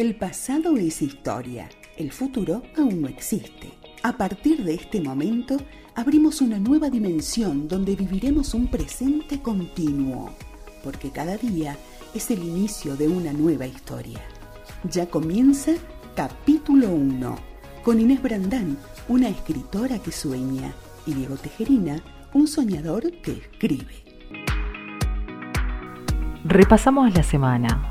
El pasado es historia, el futuro aún no existe. A partir de este momento, abrimos una nueva dimensión donde viviremos un presente continuo, porque cada día es el inicio de una nueva historia. Ya comienza capítulo 1, con Inés Brandán, una escritora que sueña, y Diego Tejerina, un soñador que escribe. Repasamos la semana.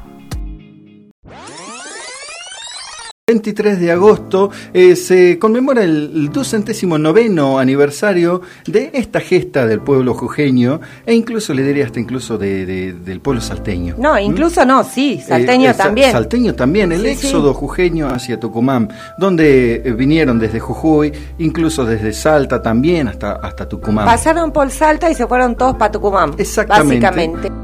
23 de agosto eh, se conmemora el ducentésimo noveno aniversario de esta gesta del pueblo jujeño e incluso le diría hasta incluso de, del pueblo salteño. No, incluso no, sí, salteño Eh, eh, sa- también. Salteño también, el Sí, éxodo jujeño hacia Tucumán, donde eh, vinieron desde Jujuy, incluso desde Salta también hasta, hasta Tucumán. Pasaron por Salta y se fueron todos para Tucumán. Exactamente. Básicamente.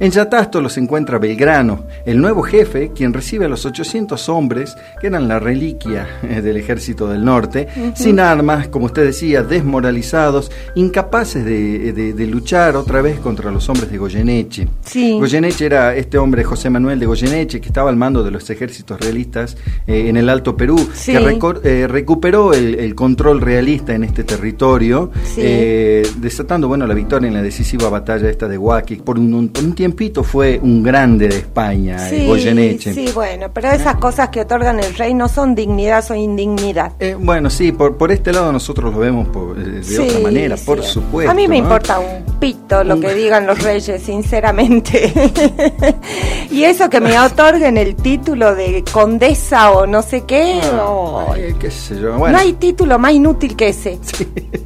En Yatasto los encuentra Belgrano, el nuevo jefe, quien recibe a los 800 hombres, que eran la reliquia eh, del ejército del norte, sin armas, como usted decía, desmoralizados, incapaces de, de- de luchar otra vez contra los hombres de Goyeneche. Sí. Goyeneche era este hombre, José Manuel de Goyeneche, que estaba al mando de los ejércitos realistas eh, en el Alto Perú, Sí. que eh, recuperó el, el control realista en este territorio, Sí. eh, desatando bueno la victoria en la decisiva batalla esta de Huaki. Por un, un- por un tiempito fue un grande de España, eh, Sí, Goyeneche. sí, bueno, pero esas cosas que otorgan el rey no son dignidad, son indignidad. Eh, bueno, sí, por, por este lado nosotros lo vemos por- de Sí, otra manera, sí. por supuesto. A mí me ¿no? importa un pito lo Un- que digan los reyes, sinceramente. y eso que me otorguen el título de condesa o no sé qué. no. Ay, qué sé yo. Bueno, No hay título más inútil que ese.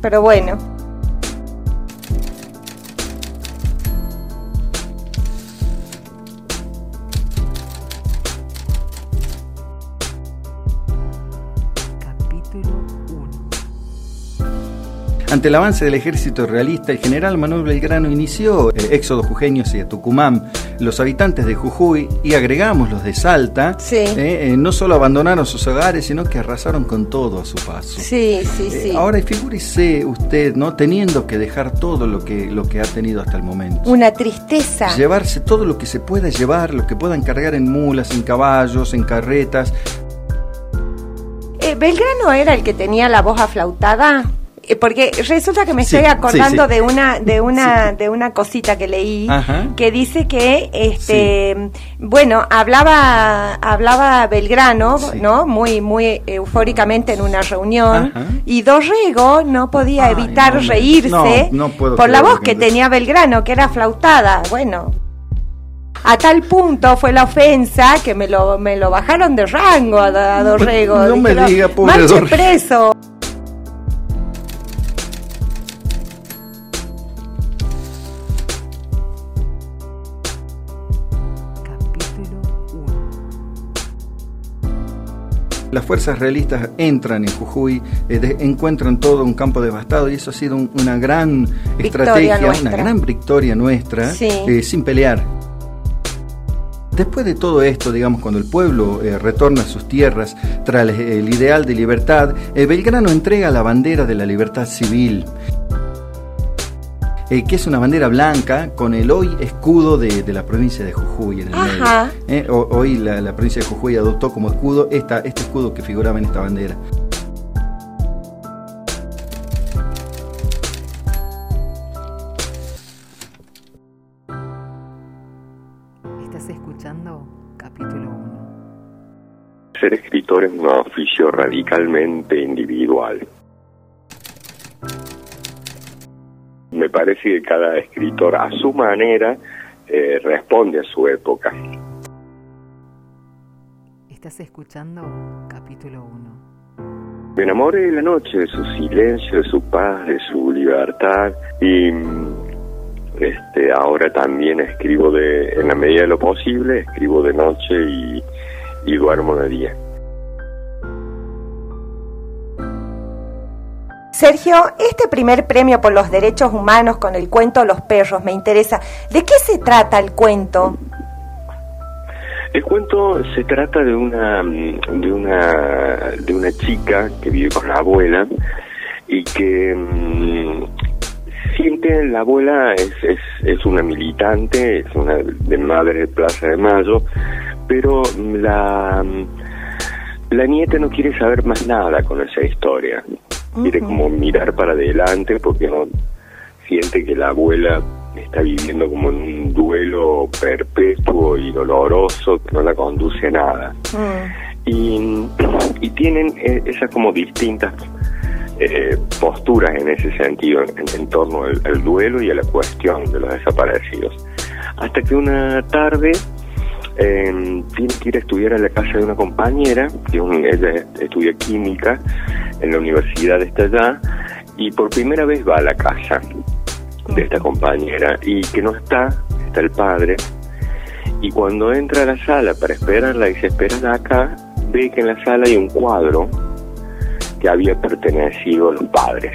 Pero bueno. Ante el avance del ejército realista, el general Manuel Belgrano inició el éxodo jujeño hacia Tucumán. Los habitantes de Jujuy, y agregamos los de Salta, Sí. eh, eh, no solo abandonaron sus hogares, sino que arrasaron con todo a su paso. Sí, sí, Eh, sí. ahora figúrese usted, ¿no? Teniendo que dejar todo lo que, lo que ha tenido hasta el momento. Una tristeza. Llevarse todo lo que se pueda llevar, lo que puedan cargar en mulas, en caballos, en carretas. Belgrano era el que tenía la voz aflautada. Eh, Porque resulta que me Sí, estoy acordando sí, sí. de una de una de una cosita que leí Ajá. que dice que este bueno hablaba hablaba Belgrano no muy muy eufóricamente en una reunión Ajá. y Dorrego no podía Ay, evitar no reírse no, no puedo por la voz que tenía Belgrano que era flautada bueno a tal punto fue la ofensa que me lo, me lo bajaron de rango a, a Dorrego. No me diga, pobre "Marche Dorrego". preso. Las fuerzas realistas entran en Jujuy, eh, de- encuentran todo un campo devastado y eso ha sido un- una gran Victoria estrategia, nuestra. una gran victoria nuestra, Sí. eh, sin pelear. Después de todo esto, digamos, cuando el pueblo eh, retorna a sus tierras tras el, el ideal de libertad, Belgrano entrega la bandera de la libertad civil, eh, que es una bandera blanca con el hoy escudo de, de la provincia de Jujuy en el Ajá. medio. Eh, ho- hoy la, la provincia de Jujuy adoptó como escudo esta, este escudo que figuraba en esta bandera. Estás escuchando capítulo 1. Ser escritor es un oficio radicalmente individual. Me parece que cada escritor a su manera eh, responde a su época. Estás escuchando capítulo 1. Me enamoré de la noche, de su silencio, de su paz, de su libertad y mm, este, ahora también escribo de, en la medida de lo posible, escribo de noche y, y duermo de día. Sergio, este primer premio por los derechos humanos con el cuento Los perros me interesa. ¿De qué se trata el cuento? El cuento se trata de una mm, de una de una chica que vive con la abuela y que mm, siente la abuela es, es, es una militante, es una de madre de Plaza de Mayo, pero la, la nieta no quiere saber más nada con esa historia. Quiere como mirar para adelante porque no siente que la abuela está viviendo como en un duelo perpetuo y doloroso que no la conduce a nada. Mm. Y, y, tienen eh, esas como distintas eh, posturas en ese sentido, en, torno al, duelo y a la cuestión de los desaparecidos. Hasta que una tarde eh, tiene que ir a estudiar a la casa de una compañera, que ella estudia química en la universidad de allá, y por primera vez va a la casa de esta compañera y que no está, está el padre, y cuando entra a la sala para esperarla y se espera acá, ve que en la sala hay un cuadro que había pertenecido a los padres,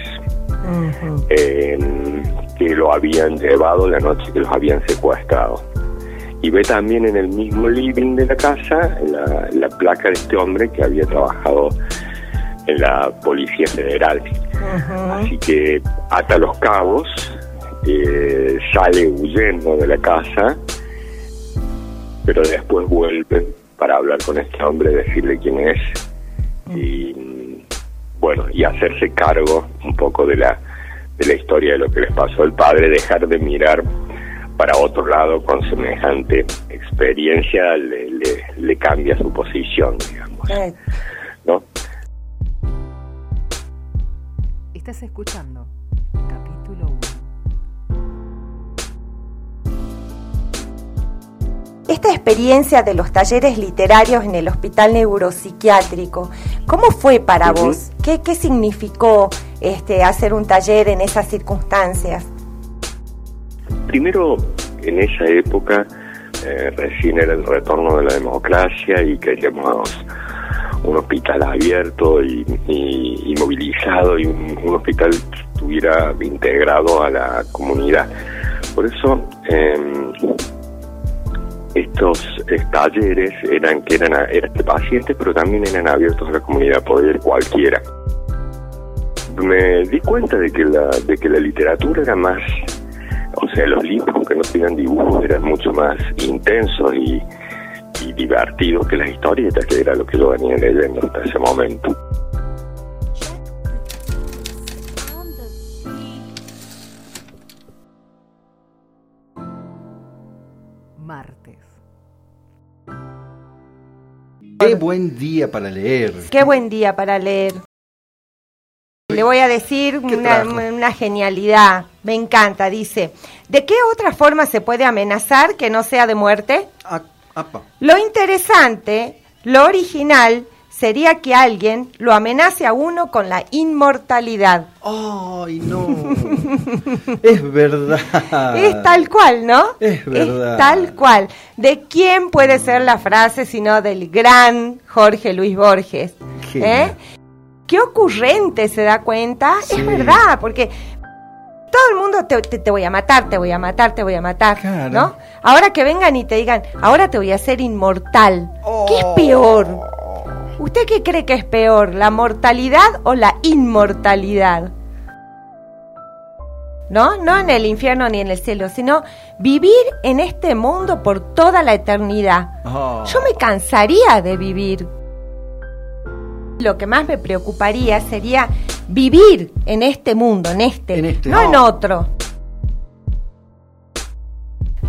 em, que lo habían llevado la noche que los habían secuestrado. Y ve también en el mismo living de la casa la, placa de este hombre que había trabajado en la Policía Federal. Así que ata los cabos, eh, sale huyendo de la casa, pero después vuelve para hablar con este hombre, decirle quién es. Y bueno, y hacerse cargo un poco de la, de la historia de lo que les pasó al padre, dejar de mirar para otro lado con semejante experiencia le, le, cambia su posición, digamos. ¿No? Estás escuchando Esta experiencia de los talleres literarios en el Hospital Neuropsiquiátrico, ¿cómo fue para vos? ¿Qué, ¿Qué, significó este, hacer un taller en esas circunstancias? Primero, en esa época, eh, recién era el retorno de la democracia y queríamos un hospital abierto y, movilizado y un, hospital que estuviera integrado a la comunidad. Por eso, eh, estos talleres eran que eran, pacientes, pero también eran abiertos a la comunidad, podía ir cualquiera. Me di cuenta de que la, de que la literatura era más, o sea, los libros, aunque no tenían dibujos, eran mucho más intensos y, y divertidos que las historietas, que era lo que yo venía leyendo hasta ese momento. Qué buen día para leer. Qué buen día para leer. Le voy a decir una, genialidad, me encanta, dice, ¿de qué otra forma se puede amenazar que no sea de muerte? Ah, lo interesante, lo original, sería que alguien lo amenace a uno con la inmortalidad. ¡Ay, no! es verdad. Es tal cual, ¿no? Es verdad. Es tal cual. ¿De quién puede ser la frase sino del gran Jorge Luis Borges? ¿Qué, ¿Eh? Qué ocurrente se da cuenta. Es verdad, porque todo el mundo te, voy a matar, te voy a matar, te voy a matar, ¿no? Ahora que vengan y te digan, ahora te voy a hacer inmortal. ¿Qué es peor? ¿Usted qué cree que es peor, la mortalidad o la inmortalidad? ¿No? No en el infierno ni en el cielo, sino vivir en este mundo por toda la eternidad. Oh. Yo me cansaría de vivir. Lo que más me preocuparía sería vivir en este mundo, en este, este no en otro.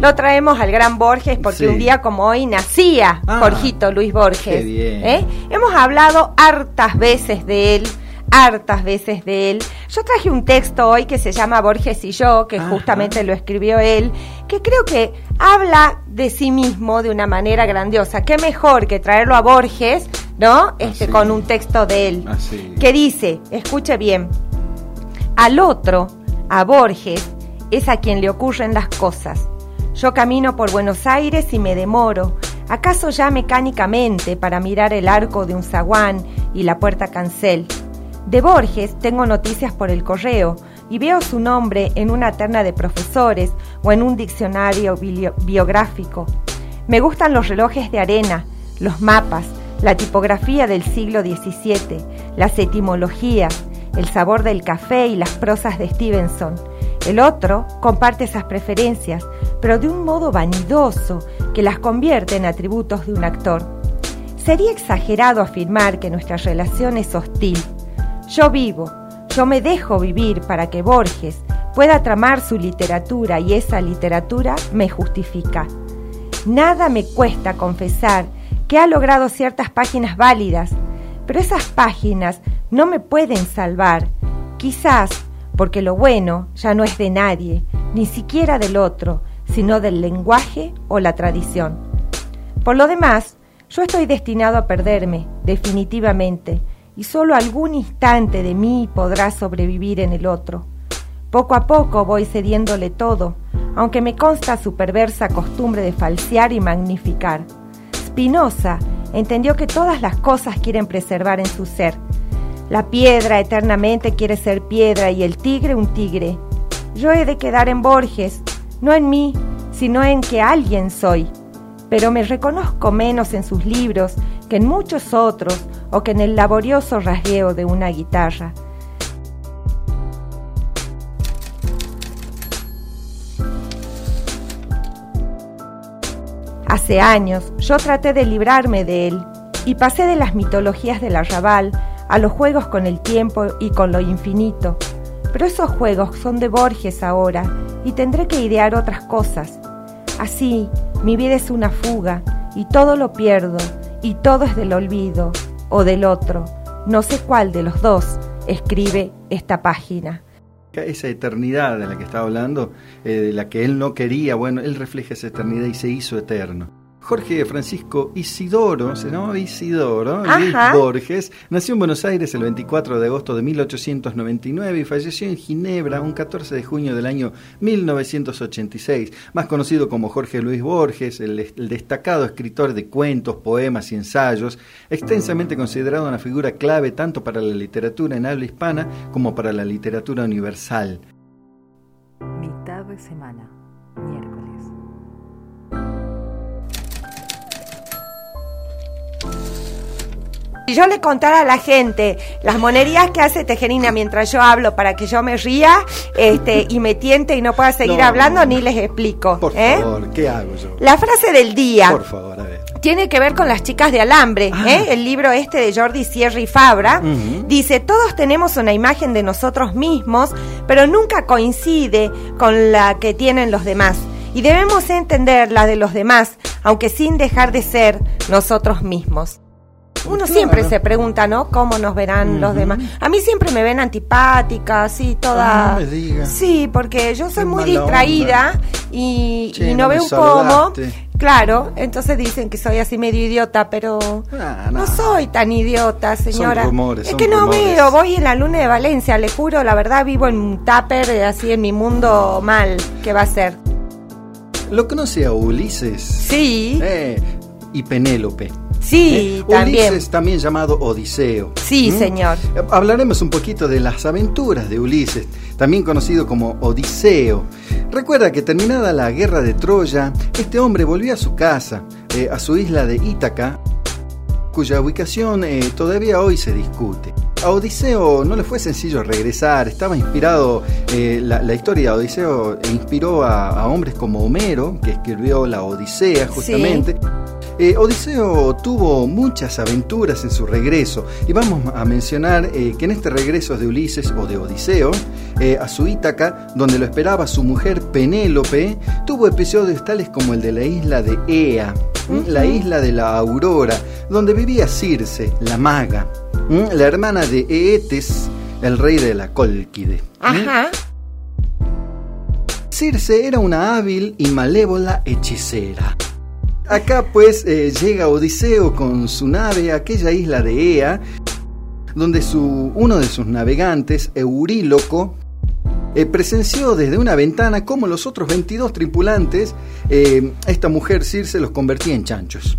Lo traemos al gran Borges porque un día como hoy nacía ah, Jorgito Luis Borges. ¿eh? Hemos hablado hartas veces de él, hartas veces de él. Yo traje un texto hoy que se llama Borges y yo, que justamente lo escribió él, que creo que habla de sí mismo de una manera grandiosa. Qué mejor que traerlo a Borges, ¿no? Este, con un texto de él. Que dice, escuche bien, al otro, a Borges, es a quien le ocurren las cosas yo camino por Buenos Aires y me demoro, acaso ya mecánicamente, para mirar el arco de un zaguán y la puerta cancel. De Borges tengo noticias por el correo y veo su nombre en una terna de profesores o en un diccionario biográfico. Me gustan los relojes de arena, los mapas, la tipografía del siglo XVII, las etimologías, el sabor del café y las prosas de Stevenson. El otro comparte esas preferencias, pero de un modo vanidoso que las convierte en atributos de un actor. Sería exagerado afirmar que nuestra relación es hostil. Yo vivo, yo me dejo vivir para que Borges pueda tramar su literatura y esa literatura me justifica. Nada me cuesta confesar que ha logrado ciertas páginas válidas, pero esas páginas no me pueden salvar, quizás porque lo bueno ya no es de nadie, ni siquiera del otro, sino del lenguaje o la tradición. Por lo demás, yo estoy destinado a perderme, definitivamente, y solo algún instante de mí podrá sobrevivir en el otro. Poco a poco voy cediéndole todo, aunque me consta su perversa costumbre de falsear y magnificar. Spinoza entendió que todas las cosas quieren preservar en su ser. La piedra eternamente quiere ser piedra y el tigre un tigre. Yo he de quedar en Borges, no en mí, sino en que alguien soy. Pero me reconozco menos en sus libros que en muchos otros o que en el laborioso rasgueo de una guitarra. Hace años yo traté de librarme de él y pasé de las mitologías del arrabal a los juegos con el tiempo y con lo infinito. Pero esos juegos son de Borges ahora y tendré que idear otras cosas. Así, mi vida es una fuga y todo lo pierdo y todo es del olvido o del otro. No sé cuál de los dos escribe esta página esa eternidad de la que estaba hablando, eh, de la que él no quería, bueno, él refleja esa eternidad y se hizo eterno. Jorge Francisco Isidoro, se llamaba Isidoro, Luis Borges, nació en Buenos Aires el 24 de agosto de 1899 y falleció en Ginebra un 14 de junio del año 1986, más conocido como Jorge Luis Borges, el, el destacado escritor de cuentos, poemas y ensayos, extensamente considerado una figura clave tanto para la literatura en habla hispana como para la literatura universal. Mitad de semana, miércoles. Si yo le contara a la gente las monerías que hace Tejerina mientras yo hablo para que yo me ría este, y me tiente y no pueda seguir hablando, ni les explico. Por ¿eh? favor, ¿qué hago yo? La frase del día. Por favor, a ver. Tiene que ver con las chicas de alambre, ah. ¿eh? el libro este de Jordi Sierra y Fabra. Dice, todos tenemos una imagen de nosotros mismos, pero nunca coincide con la que tienen los demás. Y debemos entender la de los demás, aunque sin dejar de ser nosotros mismos. Uno siempre se pregunta, ¿no? ¿Cómo nos verán los demás? A mí siempre me ven antipática, así, toda... Ah, no Sí, porque yo soy muy distraída y, no, veo pomo. Claro, entonces dicen que soy así medio idiota, pero ah, no. soy tan idiota, señora. es que no veo, voy en la luna de Valencia, le juro, la verdad vivo en un tupper, eh, así en mi mundo mal, ¿qué va a ser? ¿Lo conoce a Ulises? Sí. Eh, y Penélope. Sí, eh, también. Ulises, también llamado Odiseo. Sí, ¿Mm? señor. Eh, hablaremos un poquito de las aventuras de Ulises, también conocido como Odiseo. Recuerda que terminada la guerra de Troya, este hombre volvió a su casa, eh, a su isla de Ítaca, cuya ubicación todavía hoy se discute. A Odiseo no le fue sencillo regresar, estaba inspirado, la, historia de Odiseo inspiró a, hombres como Homero, que escribió la Odisea justamente. Eh, Odiseo tuvo muchas aventuras en su regreso y vamos a mencionar eh, que en este regreso de Ulises o de Odiseo eh, a su Ítaca, donde lo esperaba su mujer Penélope, tuvo episodios tales como el de la isla de Ea, la isla de la Aurora, donde vivía Circe, la maga, la hermana de Eetes, el rey de la Cólquide. Ajá. Circe era una hábil y malévola hechicera. Acá pues eh, llega Odiseo con su nave a aquella isla de Ea, donde su, uno de sus navegantes, Euríloco, eh, presenció desde una ventana cómo los otros 22 tripulantes, eh, esta mujer Circe los convertía en chanchos.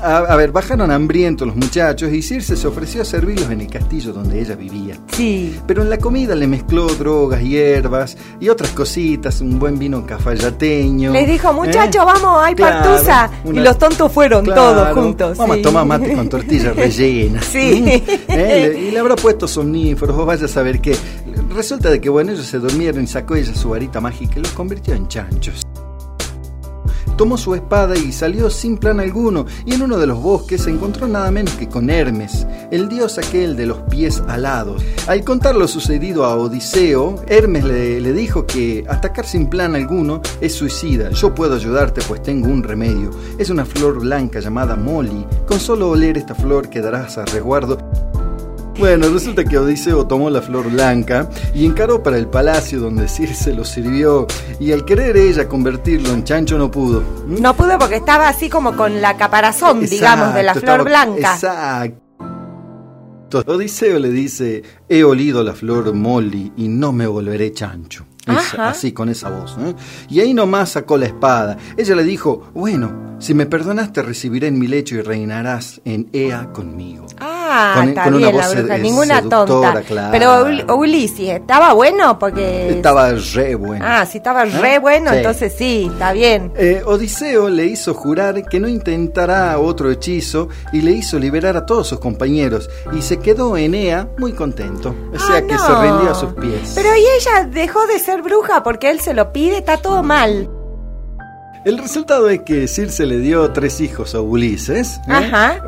A, ver, bajaron hambrientos los muchachos y Circe se ofreció a servirlos en el castillo donde ella vivía. Sí. Pero en la comida le mezcló drogas, hierbas y otras cositas, un buen vino cafayateño. Les dijo, muchachos, ¿eh? vamos, hay partusa. Y los tontos fueron todos juntos. Vamos a tomar mate con tortillas rellenas. sí. ¿Eh? Y le habrá puesto somníferos, vos vaya a saber que resulta de que, bueno, ellos se durmieron y sacó ella su varita mágica y los convirtió en chanchos. Tomó su espada y salió sin plan alguno, y en uno de los bosques se encontró nada menos que con Hermes, el dios aquel de los pies alados. Al contar lo sucedido a Odiseo, Hermes le, le dijo que atacar sin plan alguno es suicida. Yo puedo ayudarte pues tengo un remedio. Es una flor blanca llamada Molly. Con solo oler esta flor quedarás a resguardo bueno, resulta que Odiseo tomó la flor blanca y encaró para el palacio donde Circe lo sirvió y al querer ella convertirlo en chancho no pudo. ¿Mm? No pudo porque estaba así como con la caparazón, digamos, de la flor blanca. Exacto. Odiseo le dice, he olido la flor Molly y no me volveré chancho. así, con esa voz. ¿eh? Y ahí nomás sacó la espada. Ella le dijo, bueno, si me perdonas te recibiré en mi lecho y reinarás en Ea conmigo. Ah, está bien la bruja, ninguna tonta. Pero Ulises, ¿estaba bueno? Porque... Estaba re bueno. Ah, si estaba re bueno, entonces sí, está bien. Eh, Odiseo le hizo jurar que no intentará otro hechizo y le hizo liberar a todos sus compañeros y se quedó en Ea muy contento. O sea ah, que se rindió a sus pies. Pero y ella dejó de ser bruja porque él se lo pide, está todo mal. El resultado es que Circe le dio tres hijos a Ulises. ¿eh? Ajá.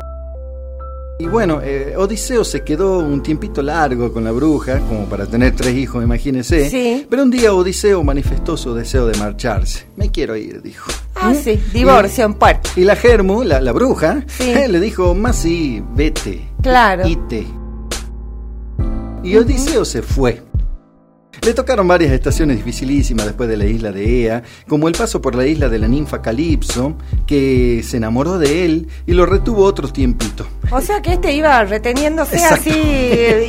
Y bueno, eh, Odiseo se quedó un tiempito largo con la bruja, como para tener tres hijos, imagínese. Sí. Pero un día Odiseo manifestó su deseo de marcharse. Me quiero ir, dijo. Ah, ¿Mm? sí, divorcio en puerto. Y la Germu, la, bruja, le dijo, más sí, vete. Claro. Ite. Y Odiseo se fue. Le tocaron varias estaciones dificilísimas después de la isla de Ea, como el paso por la isla de la ninfa Calipso, que se enamoró de él y lo retuvo otro tiempito. O sea que este iba reteniéndose así,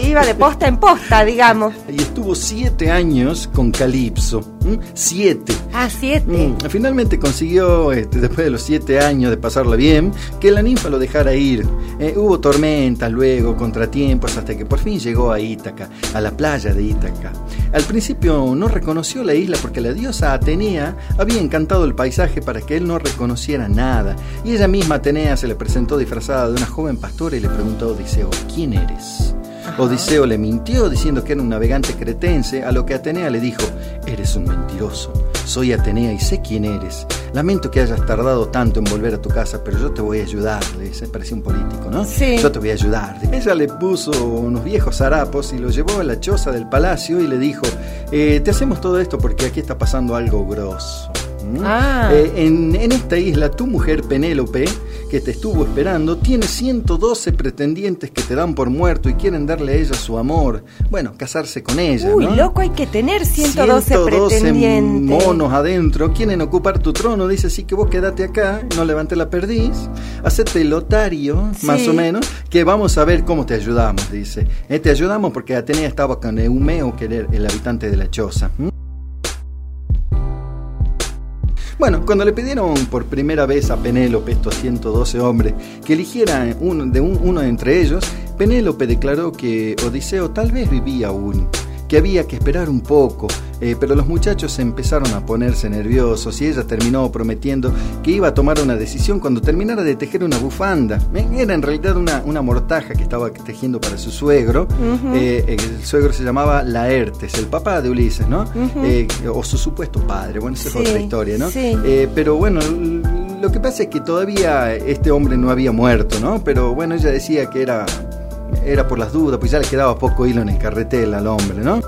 iba de posta en posta, digamos. Y estuvo siete años con Calipso. Siete. Ah, siete. Mm, finalmente consiguió, este, después de los siete años de pasarla bien, que la ninfa lo dejara ir. Eh, hubo tormentas luego, contratiempos, hasta que por fin llegó a Ítaca, a la playa de Ítaca. Al principio no reconoció la isla porque la diosa Atenea había encantado el paisaje para que él no reconociera nada. Y ella misma, Atenea, se le presentó disfrazada de una joven pastora y le preguntó Odiseo, ¿quién eres? Odiseo le mintió diciendo que era un navegante cretense, a lo que Atenea le dijo, eres un mentiroso, soy Atenea y sé quién eres. Lamento que hayas tardado tanto en volver a tu casa, pero yo te voy a ayudar, le dice, parecía un político, ¿no? Sí. Yo te voy a ayudar. Ella le puso unos viejos harapos y lo llevó a la choza del palacio y le dijo, eh, te hacemos todo esto porque aquí está pasando algo grosso. Ah. Eh, en, en, esta isla, tu mujer Penélope, que te estuvo esperando, tiene 112 pretendientes que te dan por muerto y quieren darle a ella su amor. Bueno, casarse con ella. Uy, loco, hay que tener 112, 112 pretendientes. monos adentro, quieren ocupar tu trono. Dice, sí que vos quédate acá, no levante la perdiz, hacete lotario, más o menos, que vamos a ver cómo te ayudamos, dice. Eh, te ayudamos porque Atenea estaba con Eumeo, que era el habitante de la choza. Bueno, cuando le pidieron por primera vez a Penélope, estos 112 hombres, que eligiera uno de, uno de entre ellos, Penélope declaró que Odiseo tal vez vivía aún que había que esperar un poco, eh, pero los muchachos empezaron a ponerse nerviosos y ella terminó prometiendo que iba a tomar una decisión cuando terminara de tejer una bufanda. Eh, era en realidad una, una, mortaja que estaba tejiendo para su suegro. Eh, el suegro se llamaba Laertes, el papá de Ulises, ¿no? o su supuesto padre, bueno, esa es otra historia, ¿no? pero bueno, lo que pasa es que todavía este hombre no había muerto, ¿no? Pero bueno, ella decía que era era por las dudas, pues ya le quedaba poco hilo en el carretel al hombre, ¿no?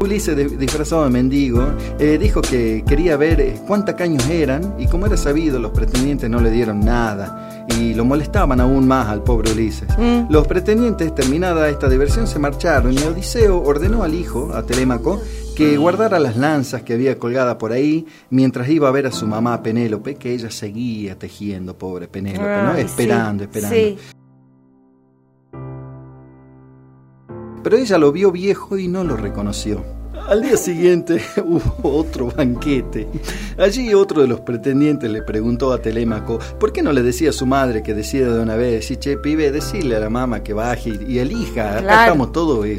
Ulises, disfrazado de mendigo, eh, dijo que quería ver eh, cuántas caños eran y como era sabido, los pretendientes no le dieron nada y lo molestaban aún más al pobre Ulises. Mm. Los pretendientes, terminada esta diversión, se marcharon y Odiseo ordenó al hijo, a Telémaco, que guardara las lanzas que había colgada por ahí mientras iba a ver a su mamá Penélope, que ella seguía tejiendo, pobre Penélope, ¿no? Esperando, esperando. Pero ella lo vio viejo y no lo reconoció. Al día siguiente hubo otro banquete. Allí otro de los pretendientes le preguntó a Telémaco por qué no le decía a su madre que decida de una vez, y che, pibe, decirle a la mamá que baje y, elija. Acá estamos todos eh,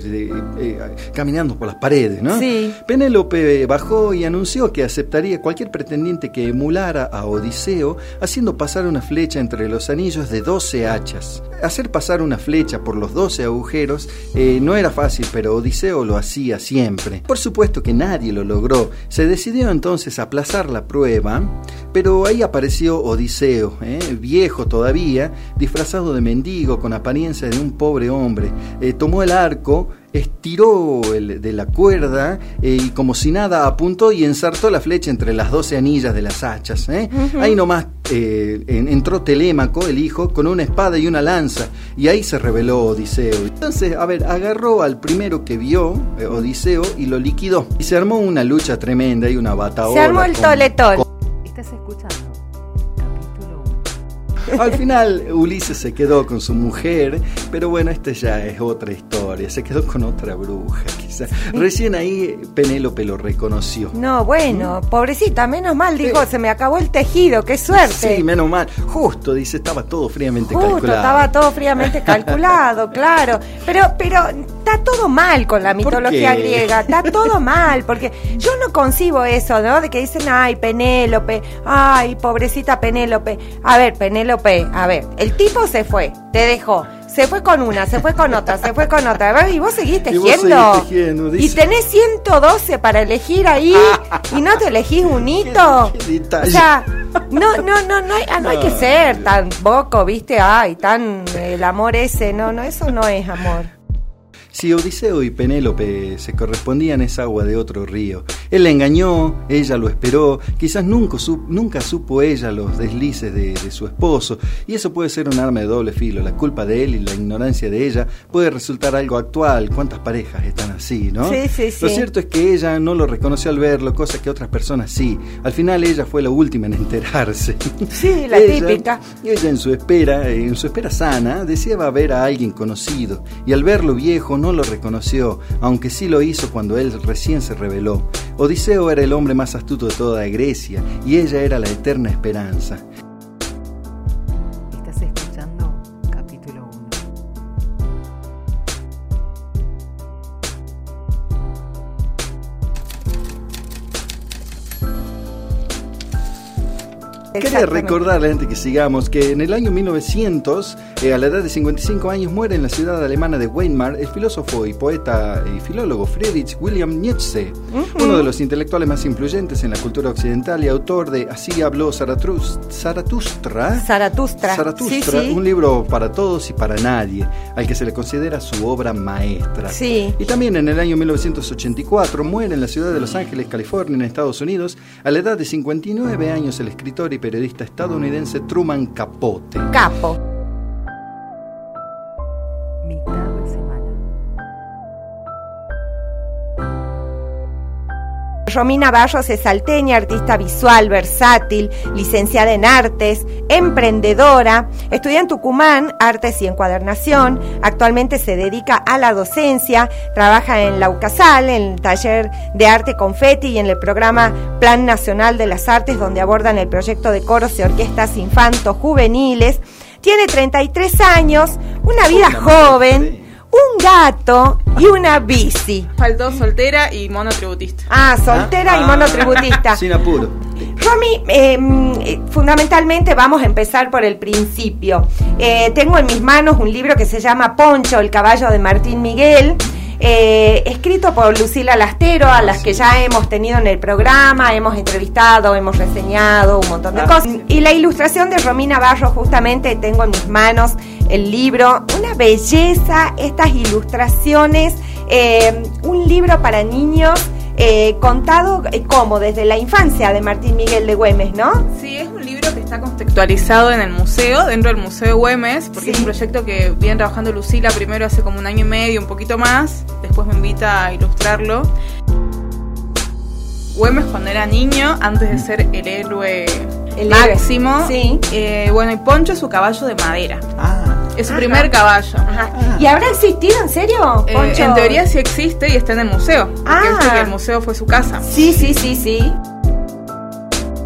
eh, caminando por las paredes, ¿no? Sí. Penélope bajó y anunció que aceptaría cualquier pretendiente que emulara a Odiseo haciendo pasar una flecha entre los anillos de 12 hachas. hacer pasar una flecha por los 12 agujeros eh, no era fácil, pero Odiseo lo hacía siempre. Por supuesto que nadie lo logró. Se decidió entonces aplazar la prueba, pero ahí apareció Odiseo, eh, viejo todavía, disfrazado de mendigo, con apariencia de un pobre hombre. Eh, tomó el arco, estiró el, de la cuerda eh, y como si nada apuntó y ensartó la flecha entre las doce anillas de las hachas. ¿eh? Ahí nomás eh, entró Telémaco, el hijo, con una espada y una lanza y ahí se reveló Odiseo. Entonces, a ver, agarró al primero que vio, Odiseo, y lo liquidó. Y se armó una lucha tremenda y una batalla. Se armó el toletón. Al final Ulises se quedó con su mujer, pero bueno, esta ya es otra historia. Se quedó con otra bruja, quizás. Recién ahí Penélope lo reconoció. No, bueno, pobrecita, menos mal, dijo, se me acabó el tejido, qué suerte. Sí, menos mal. Justo, dice, estaba todo fríamente Justo, calculado. estaba todo fríamente calculado, claro. Pero, pero está todo mal con la mitología griega, está todo mal, porque yo no concibo eso, ¿no? De que dicen, ay, Penélope, ay, pobrecita Penélope. A ver, Penélope a ver, el tipo se fue, te dejó. Se fue con una, se fue con otra, se fue con otra. Y vos seguís tejiendo. Y, tenés 112 para elegir ahí y no te elegís un hito. O sea, no, no, no, no hay, ah, no hay que ser tan boco, viste, ay, tan el amor ese. No, no, eso no es amor. Si Odiseo y Penélope se correspondían es agua de otro río. Él la engañó, ella lo esperó, quizás nunca, nunca supo ella los deslices de, su esposo, y eso puede ser un arma de doble filo. La culpa de él y la ignorancia de ella puede resultar algo actual. ¿Cuántas parejas están así, no? Sí, sí, sí. Lo cierto es que ella no lo reconoció al verlo, cosa que otras personas sí. Al final ella fue la última en enterarse. Sí, la típica. Ella en su espera, en su espera sana, deseaba ver a alguien conocido, y al verlo viejo no lo reconoció, aunque sí lo hizo cuando él recién se reveló. Odiseo era el hombre más astuto de toda Grecia y ella era la eterna esperanza. Quería recordarle, gente que sigamos, que en el año 1900, eh, a la edad de 55 años, muere en la ciudad alemana de Weimar el filósofo y poeta y filólogo Friedrich William Nietzsche, uno de los intelectuales más influyentes en la cultura occidental y autor de Así habló Zaratustra. Zaratustra. Zaratustra, un libro para todos y para nadie, al que se le considera su obra maestra. Sí. Y también en el año 1984 muere en la ciudad de Los Ángeles, California, en Estados Unidos, a la edad de 59 años, el escritor y periodista estadounidense Truman Capote. Capo. Romina Barros es salteña, artista visual, versátil, licenciada en artes, emprendedora, estudia en Tucumán artes y encuadernación, actualmente se dedica a la docencia, trabaja en la UCASAL, en el taller de arte confeti y en el programa Plan Nacional de las Artes donde abordan el proyecto de coros y orquestas infantos juveniles. Tiene 33 años, una vida joven un gato y una bici. Faltó soltera y monotributista. Ah, soltera y ah. monotributista. Sin apuro. Romy, em, eh, fundamentalmente vamos a empezar por el principio. Eh, tengo en mis manos un libro que se llama Poncho, el caballo de Martín Miguel. Eh, escrito por Lucila Lastero, a las que ya hemos tenido en el programa, hemos entrevistado, hemos reseñado un montón de ah, cosas. Y la ilustración de Romina Barro, justamente tengo en mis manos el libro, una belleza, estas ilustraciones, eh, un libro para niños. Eh, contado como desde la infancia de Martín Miguel de Güemes, ¿no? Sí, es un libro que está contextualizado en el museo, dentro del Museo de Güemes, porque es un proyecto que viene trabajando Lucila primero hace como un año y medio, un poquito más, después me invita a ilustrarlo. Güemes cuando era niño, antes de ser el héroe el máximo, sí. Eh, bueno, y Poncho es su caballo de madera. Ah. Es su primer caballo. ¿Y habrá existido, en serio? Eh, en teoría sí existe y está en el museo. Ah. que el museo fue su casa. Sí, sí, sí, sí.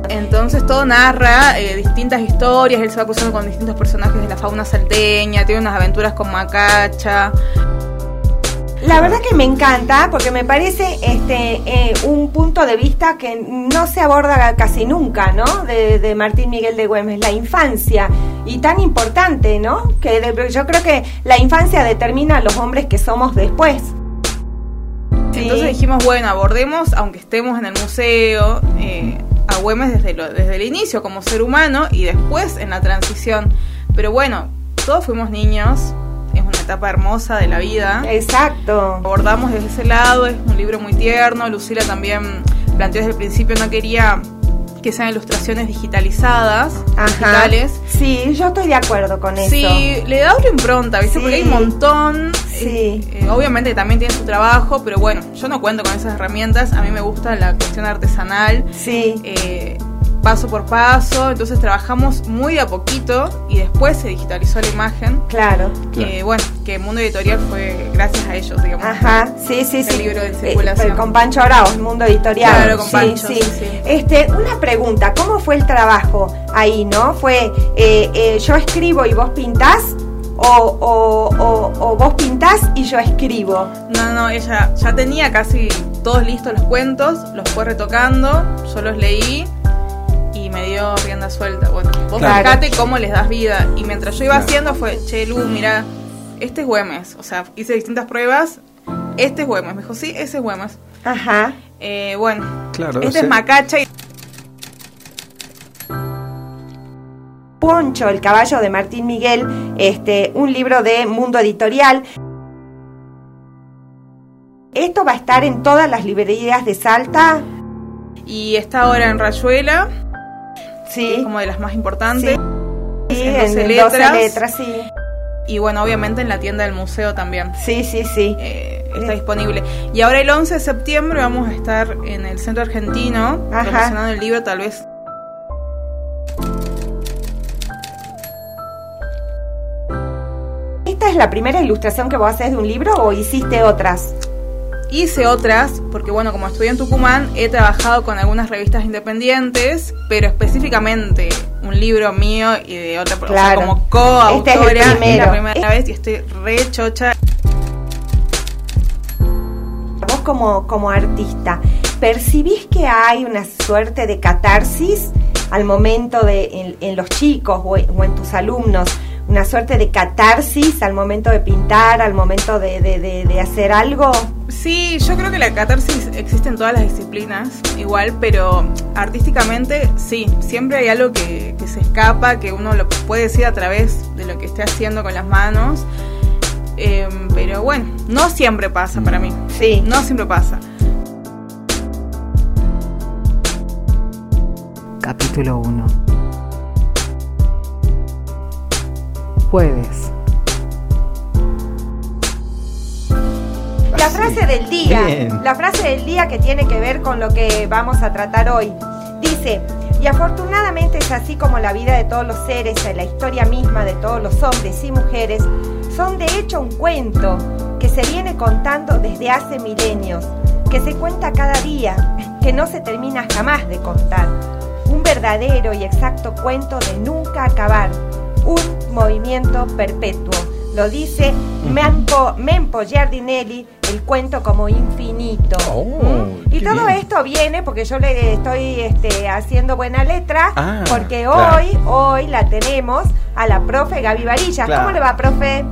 Entonces todo narra eh, distintas historias, él se va cruzando con distintos personajes de la fauna salteña, tiene unas aventuras con Macacha. La verdad que me encanta porque me parece este eh, un punto de vista que no se aborda casi nunca, ¿no? De, Martín Miguel de Güemes, la infancia y tan importante, ¿no? Que yo creo que la infancia determina a los hombres que somos después. Entonces dijimos, bueno, abordemos, aunque estemos en el museo, eh, a Güemes desde, desde el inicio como ser humano y después en la transición. Pero bueno, todos fuimos niños, es una etapa hermosa de la vida. Exacto. Abordamos desde ese lado, es un libro muy tierno. Lucila también planteó desde el principio, no quería que sean ilustraciones digitalizadas, digitales. Sí, yo estoy de acuerdo con eso. Sí, le da otra impronta, ¿viste? Porque hay un montón. Sí. Eh, eh, obviamente también tiene su trabajo, pero bueno, yo no cuento con esas herramientas. A mí me gusta la cuestión artesanal. Sí. Eh, paso por paso, entonces trabajamos muy de a poquito y después se digitalizó la imagen. Claro. Que bueno, que Mundo Editorial fue gracias a ellos, digamos. Ajá, sí, sí, el sí. libro de circulación. Eh, con Pancho Bravo, el Mundo Editorial. Claro, con Pancho. Sí, sí. Este, una pregunta, ¿cómo fue el trabajo ahí, no? ¿Fue eh, eh, yo escribo y vos pintás? O, o, o, vos pintás y yo escribo. No, no, ella ya tenía casi todos listos los cuentos, los fue retocando, yo los leí y me dio rienda suelta. Bueno, vos fijate cómo les das vida. Y mientras yo iba haciendo fue, che, Lu, mira, este es Güemes. O sea, hice distintas pruebas. Este es Güemes. Me dijo, sí, ese es Güemes. Ajá. Eh, bueno, claro, este es Macacha y... Poncho, el caballo de Martín Miguel, este, un libro de Mundo Editorial. Esto va a estar en todas las librerías de Salta. Y está ahora en Rayuela, Sí. como de las más importantes. Sí, en en 12 letras. letras. letras, sí. Y bueno, obviamente en la tienda del museo también. Sí, sí, sí. eh, está disponible. Y ahora el 11 de septiembre vamos a estar en el Centro Argentino Ajá. promocionando el libro, tal vez. ¿Esta es la primera ilustración que vos haces de un libro o hiciste otras? Hice otras, porque bueno, como estudié en Tucumán, he trabajado con algunas revistas independientes, pero específicamente un libro mío y de otra Claro. como coautora, Este es la primera vez y estoy re chocha. Vos como, como artista, ¿percibís que hay una suerte de catarsis al momento de, en, en los chicos o en, o en tus alumnos? Una suerte de catarsis al momento de pintar, al momento de, de- de- de hacer algo. Sí, yo creo que la catarsis existe en todas las disciplinas, igual, pero artísticamente sí, siempre hay algo que, que se escapa, que uno lo puede decir a través de lo que esté haciendo con las manos. Eh, pero bueno, no siempre pasa para mí. Sí. No siempre pasa. Capítulo 1 Jueves La frase del día, Bien. la frase del día que tiene que ver con lo que vamos a tratar hoy. Dice, y afortunadamente es así como la vida de todos los seres, la historia misma de todos los hombres y mujeres, son de hecho un cuento que se viene contando desde hace milenios, que se cuenta cada día, que no se termina jamás de contar. Un verdadero y exacto cuento de nunca acabar, un movimiento perpetuo. Lo dice Mempo, Mempo Giardinelli, el cuento como infinito. Oh, ¿Mm? Y todo bien. esto viene porque yo le estoy este, haciendo buena letra, Ah, porque claro. hoy, hoy la tenemos a la profe Gaby Varillas. Claro. ¿Cómo le va, profe?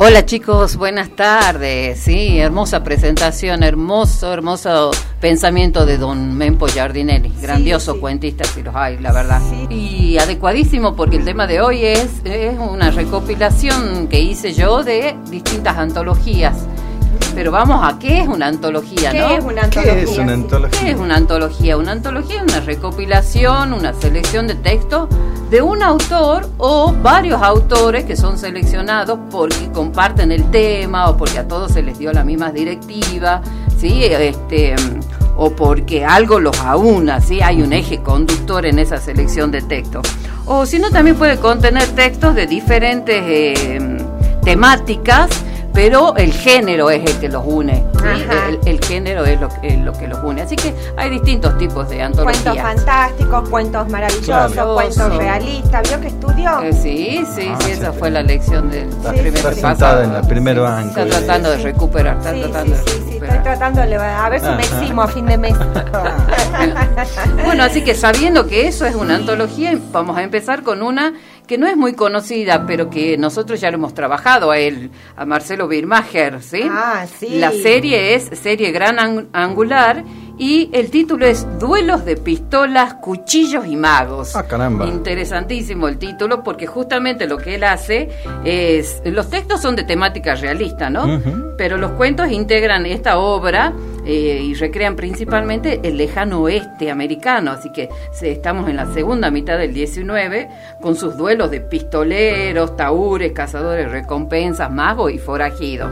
Hola chicos, buenas tardes. Sí, hermosa presentación, hermoso, hermoso pensamiento de don Mempo Giardinelli. Grandioso sí. cuentista, si los hay, la verdad. Sí. Y adecuadísimo porque el tema de hoy es, es una recopilación que hice yo de distintas antologías. Pero vamos a qué es una antología, ¿Qué ¿no? es una ¿Qué es una antología? ¿Qué es una antología? Una antología es una recopilación, una selección de textos de un autor o varios autores que son seleccionados porque comparten el tema o porque a todos se les dio la misma directiva, ¿sí? Este, o porque algo los aúna, ¿sí? Hay un eje conductor en esa selección de textos. O si no, también puede contener textos de diferentes eh, temáticas, pero el género es el que los une. El, género es lo, lo, que los une. Así que hay distintos tipos de antologías. Cuentos fantásticos, cuentos maravillosos, cuentos realistas. ¿Vio que estudió? Eh, sí, sí, sí, esa fue la lección del primer Está en el primer banco. Está tratando de recuperar, está tratando de recuperar. Estoy tratando de a ver si me eximo a fin de mes. bueno, así que sabiendo que eso es una antología, vamos a empezar con una que no es muy conocida, pero que nosotros ya lo hemos trabajado a él, a Marcelo Birmacher, ¿sí? Ah, sí. La serie es serie gran angular y el título es Duelos de pistolas, cuchillos y magos. Ah, caramba. Interesantísimo el título porque justamente lo que él hace es los textos son de temática realista, ¿no? Pero los cuentos integran esta obra eh, y recrean principalmente el lejano oeste americano, así que estamos en la segunda mitad del 19 con sus duelos de pistoleros, taúres, cazadores, recompensas, magos y forajidos.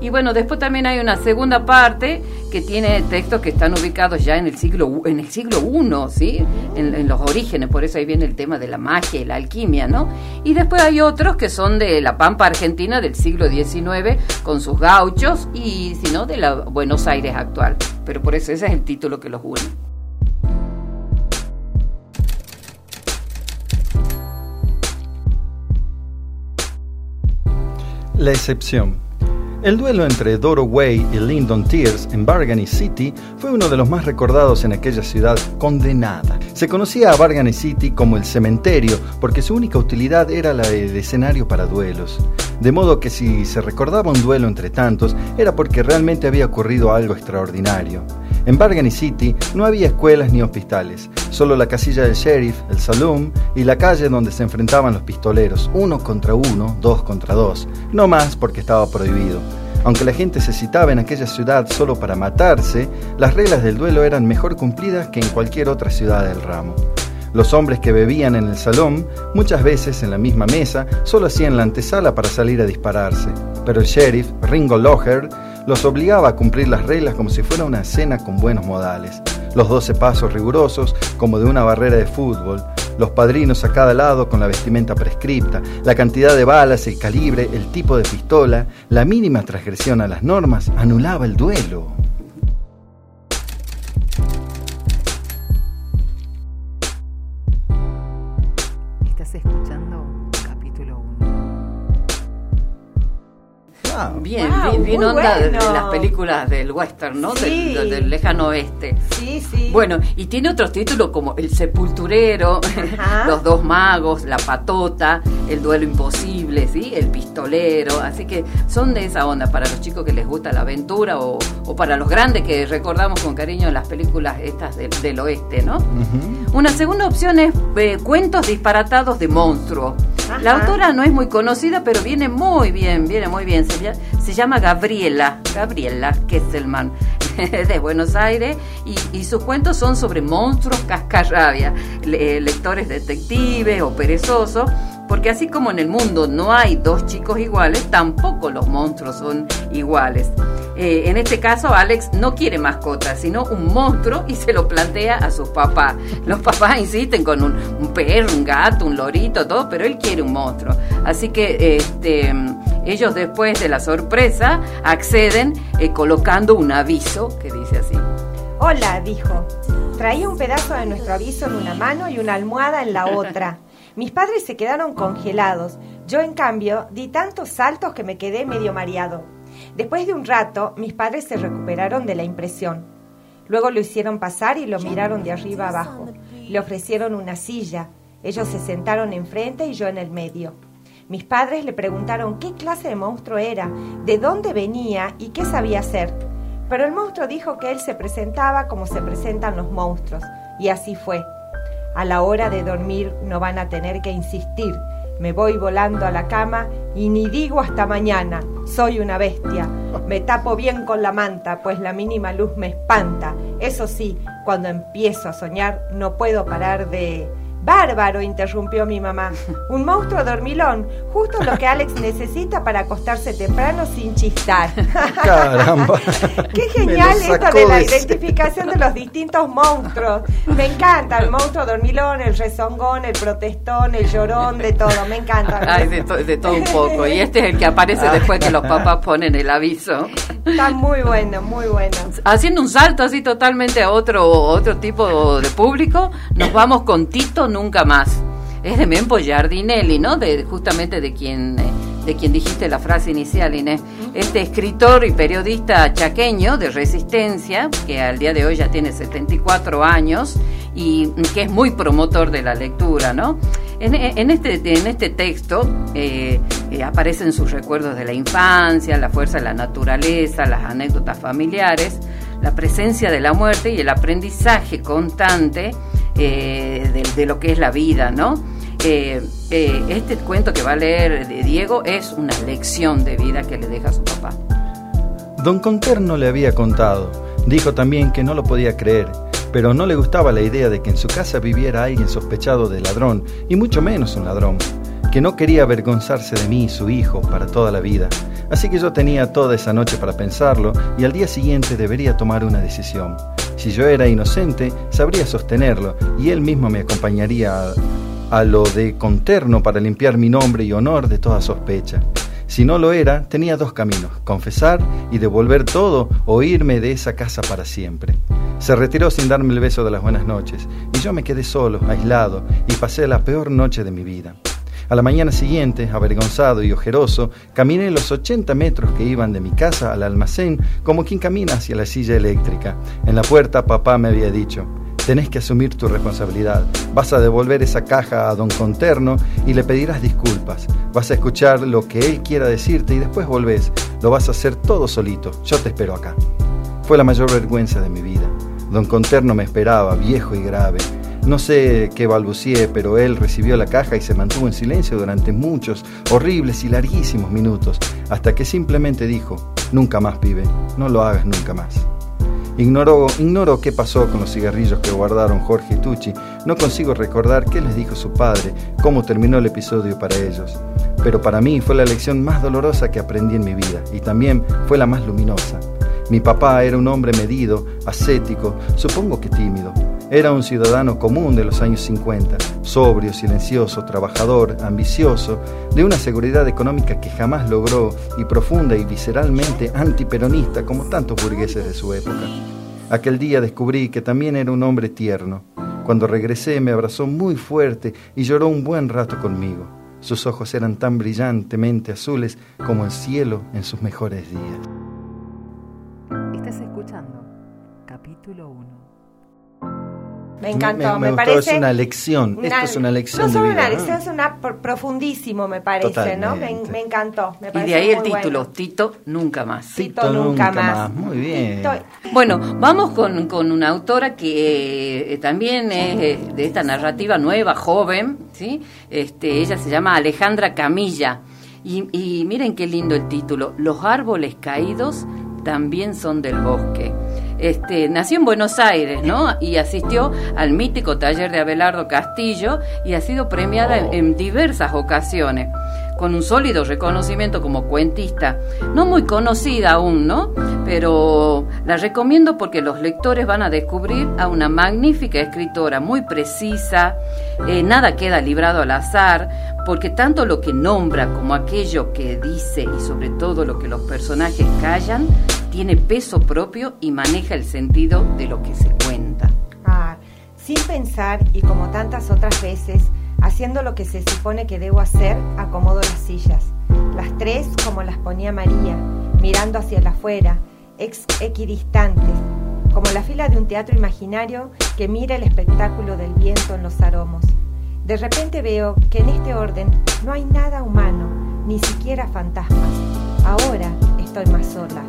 Y bueno, después también hay una segunda parte que tiene textos que están ubicados ya en el siglo en el siglo I, ¿sí? En, los orígenes, por eso ahí viene el tema de la magia y la alquimia, ¿no? Y después hay otros que son de la Pampa Argentina del siglo XIX con sus gauchos y si no de la Buenos Aires actual. Pero por eso ese es el título que los une. La excepción. El duelo entre Doro Way y Lyndon Tears en Bargany City fue uno de los más recordados en aquella ciudad condenada. Se conocía a Bargany City como el cementerio porque su única utilidad era la de escenario para duelos. De modo que si se recordaba un duelo entre tantos era porque realmente había ocurrido algo extraordinario. En Bargany City no había escuelas ni hospitales, solo la casilla del sheriff, el saloon y la calle donde se enfrentaban los pistoleros, uno contra uno, dos contra dos, no más porque estaba prohibido. Aunque la gente se citaba en aquella ciudad solo para matarse, las reglas del duelo eran mejor cumplidas que en cualquier otra ciudad del ramo. Los hombres que bebían en el salón, muchas veces en la misma mesa, solo hacían la antesala para salir a dispararse. Pero el sheriff, Ringo Loher, los obligaba a cumplir las reglas como si fuera una cena con buenos modales. Los doce pasos rigurosos como de una barrera de fútbol, los padrinos a cada lado con la vestimenta prescripta, la cantidad de balas, el calibre, el tipo de pistola, la mínima transgresión a las normas anulaba el duelo. Bien, bien, onda de, las películas del western, ¿no? Del, lejano oeste. Sí, sí. Bueno, y tiene otros títulos como El Sepulturero, Los Dos Magos, La Patota, El Duelo Imposible, ¿sí? El Pistolero. Así que son de esa onda para los chicos que les gusta la aventura o, para los grandes que recordamos con cariño las películas estas del, oeste, ¿no? Una segunda opción es eh, Cuentos disparatados de monstruo. La autora no es muy conocida, pero viene muy bien, viene muy bien. Se, se llama Gabriela, Gabriela Kesselman, de Buenos Aires, y, sus cuentos son sobre monstruos cascarrabia, lectores detectives o perezosos porque así como en el mundo no hay dos chicos iguales, tampoco los monstruos son iguales. Eh, en este caso, Alex no quiere mascota, sino un monstruo y se lo plantea a sus papás. Los papás insisten con un, perro, un gato, un lorito, todo, pero él quiere un monstruo. Así que este, ellos después de la sorpresa acceden eh, colocando un aviso que dice así. Hola, dijo. Traía un pedazo de nuestro aviso en una mano y una almohada en la otra. Mis padres se quedaron congelados. Yo, en cambio, di tantos saltos que me quedé medio mareado. Después de un rato, mis padres se recuperaron de la impresión. Luego lo hicieron pasar y lo miraron de arriba abajo. Le ofrecieron una silla. Ellos se sentaron enfrente y yo en el medio. Mis padres le preguntaron qué clase de monstruo era, de dónde venía y qué sabía hacer. Pero el monstruo dijo que él se presentaba como se presentan los monstruos, y así fue. A la hora de dormir no van a tener que insistir. Me voy volando a la cama y ni digo hasta mañana. Soy una bestia. Me tapo bien con la manta, pues la mínima luz me espanta. Eso sí, cuando empiezo a soñar no puedo parar de Bárbaro, interrumpió mi mamá. Un monstruo dormilón, justo lo que Alex necesita para acostarse temprano sin chistar. Caramba. Qué genial esto de la identificación de los distintos monstruos. Me encanta el monstruo dormilón, el rezongón, el protestón, el llorón, de todo. Me encanta. Ay, de, de todo un poco. Y este es el que aparece después que los papás ponen el aviso. Está muy bueno, muy bueno. Haciendo un salto así totalmente a otro, otro tipo de público, nos vamos con Tito Nunca Más. Es de Mempo Giardinelli, ¿no? De, justamente de quien, eh, de quien dijiste la frase inicial, Inés. Este escritor y periodista chaqueño de resistencia, que al día de hoy ya tiene 74 años y que es muy promotor de la lectura, ¿no? En, este, en este texto eh, eh, aparecen sus recuerdos de la infancia, la fuerza de la naturaleza, las anécdotas familiares, la presencia de la muerte y el aprendizaje constante eh, de, lo que es la vida, ¿no? Eh, eh, este cuento que va a leer de Diego es una lección de vida que le deja su papá. Don Conterno le había contado. Dijo también que no lo podía creer, pero no le gustaba la idea de que en su casa viviera alguien sospechado de ladrón, y mucho menos un ladrón, que no quería avergonzarse de mí, su hijo, para toda la vida. Así que yo tenía toda esa noche para pensarlo y al día siguiente debería tomar una decisión. Si yo era inocente, sabría sostenerlo y él mismo me acompañaría a, lo de conterno para limpiar mi nombre y honor de toda sospecha. Si no lo era, tenía dos caminos, confesar y devolver todo o irme de esa casa para siempre. Se retiró sin darme el beso de las buenas noches y yo me quedé solo, aislado, y pasé la peor noche de mi vida. A la mañana siguiente, avergonzado y ojeroso, caminé los 80 metros que iban de mi casa al almacén como quien camina hacia la silla eléctrica. En la puerta papá me había dicho, tenés que asumir tu responsabilidad. Vas a devolver esa caja a don Conterno y le pedirás disculpas. Vas a escuchar lo que él quiera decirte y después volvés. Lo vas a hacer todo solito. Yo te espero acá. Fue la mayor vergüenza de mi vida. Don Conterno me esperaba, viejo y grave. No sé qué balbucié, pero él recibió la caja y se mantuvo en silencio durante muchos, horribles y larguísimos minutos, hasta que simplemente dijo, nunca más, pibe, no lo hagas nunca más. Ignoro, ignoro qué pasó con los cigarrillos que guardaron Jorge y Tucci, no consigo recordar qué les dijo su padre, cómo terminó el episodio para ellos. Pero para mí fue la lección más dolorosa que aprendí en mi vida y también fue la más luminosa. Mi papá era un hombre medido, ascético, supongo que tímido. Era un ciudadano común de los años 50, sobrio, silencioso, trabajador, ambicioso, de una seguridad económica que jamás logró y profunda y visceralmente antiperonista como tantos burgueses de su época. Aquel día descubrí que también era un hombre tierno. Cuando regresé me abrazó muy fuerte y lloró un buen rato conmigo. Sus ojos eran tan brillantemente azules como el cielo en sus mejores días. Me encantó, me, parece. Es una lección. Esto es una lección. No solo una lección, es una profundísimo, me parece, ¿no? Me, encantó. Me y de ahí el título, Tito Nunca Más. Tito, nunca, más. Muy bien. Bueno, vamos con, con, una autora que eh, también es eh, de esta narrativa nueva, joven, ¿sí? Este, ella se llama Alejandra Camilla. Y, y miren qué lindo el título, Los árboles caídos también son del bosque. Este, nació en Buenos Aires, ¿no? Y asistió al mítico taller de Abelardo Castillo y ha sido premiada en diversas ocasiones con un sólido reconocimiento como cuentista. No muy conocida aún, ¿no? Pero la recomiendo porque los lectores van a descubrir a una magnífica escritora, muy precisa, eh, nada queda librado al azar, porque tanto lo que nombra como aquello que dice y sobre todo lo que los personajes callan, tiene peso propio y maneja el sentido de lo que se cuenta. Ah, sin pensar y como tantas otras veces, Haciendo lo que se supone que debo hacer, acomodo las sillas. Las tres como las ponía María, mirando hacia el afuera, ex equidistantes, como la fila de un teatro imaginario que mira el espectáculo del viento en los aromos. De repente veo que en este orden no hay nada humano, ni siquiera fantasmas. Ahora estoy más sola.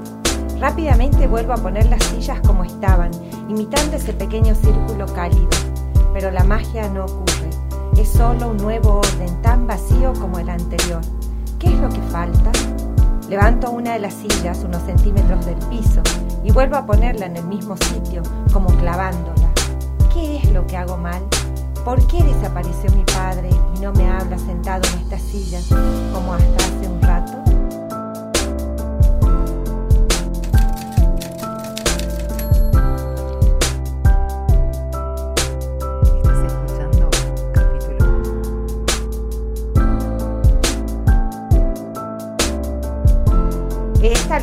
Rápidamente vuelvo a poner las sillas como estaban, imitando ese pequeño círculo cálido. Pero la magia no ocurre es solo un nuevo orden tan vacío como el anterior. ¿Qué es lo que falta? Levanto una de las sillas unos centímetros del piso y vuelvo a ponerla en el mismo sitio, como clavándola. ¿Qué es lo que hago mal? ¿Por qué desapareció mi padre y no me habla sentado en esta silla como hasta hace un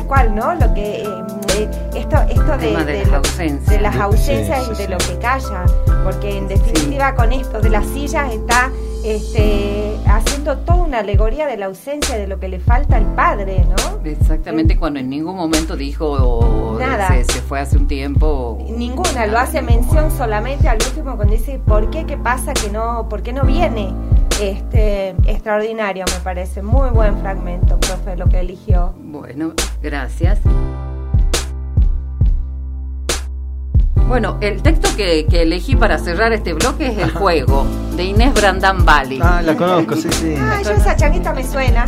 tal cual, ¿no? Lo que eh, esto esto de, de, las ausencias, de las ausencias y de lo que calla, porque en definitiva con esto de las sillas está este, haciendo toda una alegoría de la ausencia de lo que le falta al padre, ¿no? Exactamente, cuando en ningún momento dijo nada, se, fue hace un tiempo. Ninguna, lo hace mención solamente al último cuando dice ¿por qué? ¿Qué pasa que no? ¿Por qué no viene? Este, extraordinario me parece, muy buen fragmento, profe, lo que eligió. Bueno, gracias. Bueno, el texto que, elegí para cerrar este bloque es El juego, de Inés Brandán Bali. Ah, la conozco, sí, sí. Ah, yo esa changuita me suena.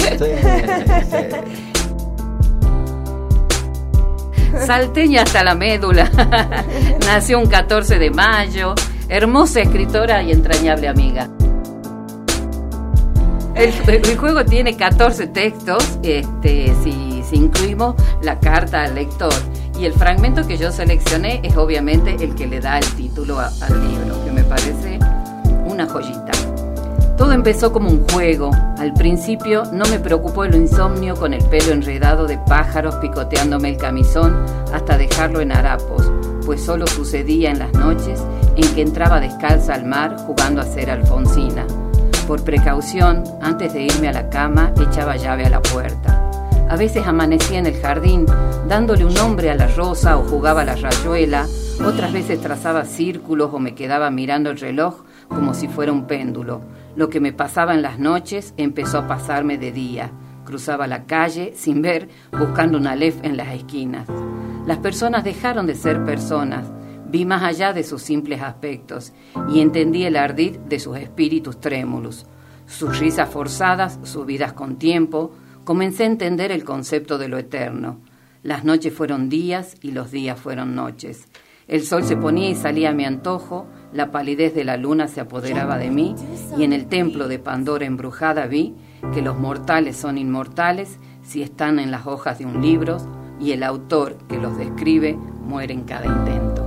Salteña hasta la médula. Nació un 14 de mayo. Hermosa escritora y entrañable amiga. El, juego tiene 14 textos, este, si, incluimos la carta al lector. Y el fragmento que yo seleccioné es obviamente el que le da el título al libro, que me parece una joyita. Todo empezó como un juego. Al principio no me preocupó el insomnio con el pelo enredado de pájaros picoteándome el camisón hasta dejarlo en harapos, pues solo sucedía en las noches en que entraba descalza al mar jugando a ser Alfonsina. Por precaución, antes de irme a la cama, echaba llave a la puerta. A veces amanecía en el jardín dándole un nombre a la rosa o jugaba a la rayuela, otras veces trazaba círculos o me quedaba mirando el reloj como si fuera un péndulo. Lo que me pasaba en las noches empezó a pasarme de día. Cruzaba la calle sin ver, buscando una lef en las esquinas. Las personas dejaron de ser personas. Vi más allá de sus simples aspectos y entendí el ardid de sus espíritus trémulos, sus risas forzadas, subidas con tiempo, comencé a entender el concepto de lo eterno. Las noches fueron días y los días fueron noches. El sol se ponía y salía a mi antojo, la palidez de la luna se apoderaba de mí y en el templo de Pandora embrujada vi que los mortales son inmortales si están en las hojas de un libro y el autor que los describe muere en cada intento.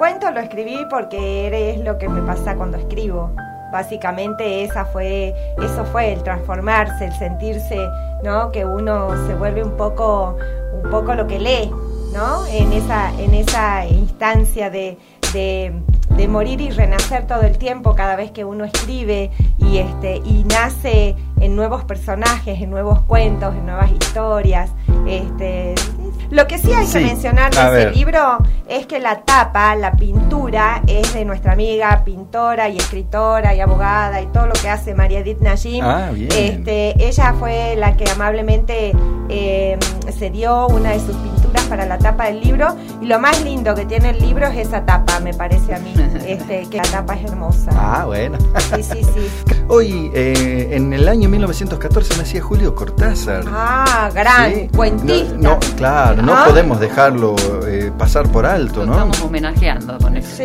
Cuento lo escribí porque es lo que me pasa cuando escribo. Básicamente esa fue, eso fue el transformarse, el sentirse, ¿no? Que uno se vuelve un poco, un poco lo que lee, ¿no? En esa, en esa instancia de, de, de morir y renacer todo el tiempo cada vez que uno escribe y este y nace en nuevos personajes, en nuevos cuentos, en nuevas historias. Este, lo que sí hay que mencionar de ese libro es que la tapa, la pintura, es de nuestra amiga pintora y escritora y abogada y todo lo que hace María Edith Najim. Ah, este, ella fue la que amablemente eh, se dio una de sus pinturas para la tapa del libro y lo más lindo que tiene el libro es esa tapa, me parece a mí, este, que la tapa es hermosa. Ah, bueno. Sí, sí, sí. Hoy, eh, en el año 1914 nacía Julio Cortázar. Ah, gran cuentista. No, claro, no podemos dejarlo eh, pasar por alto, ¿no? Estamos homenajeando con eso. Sí,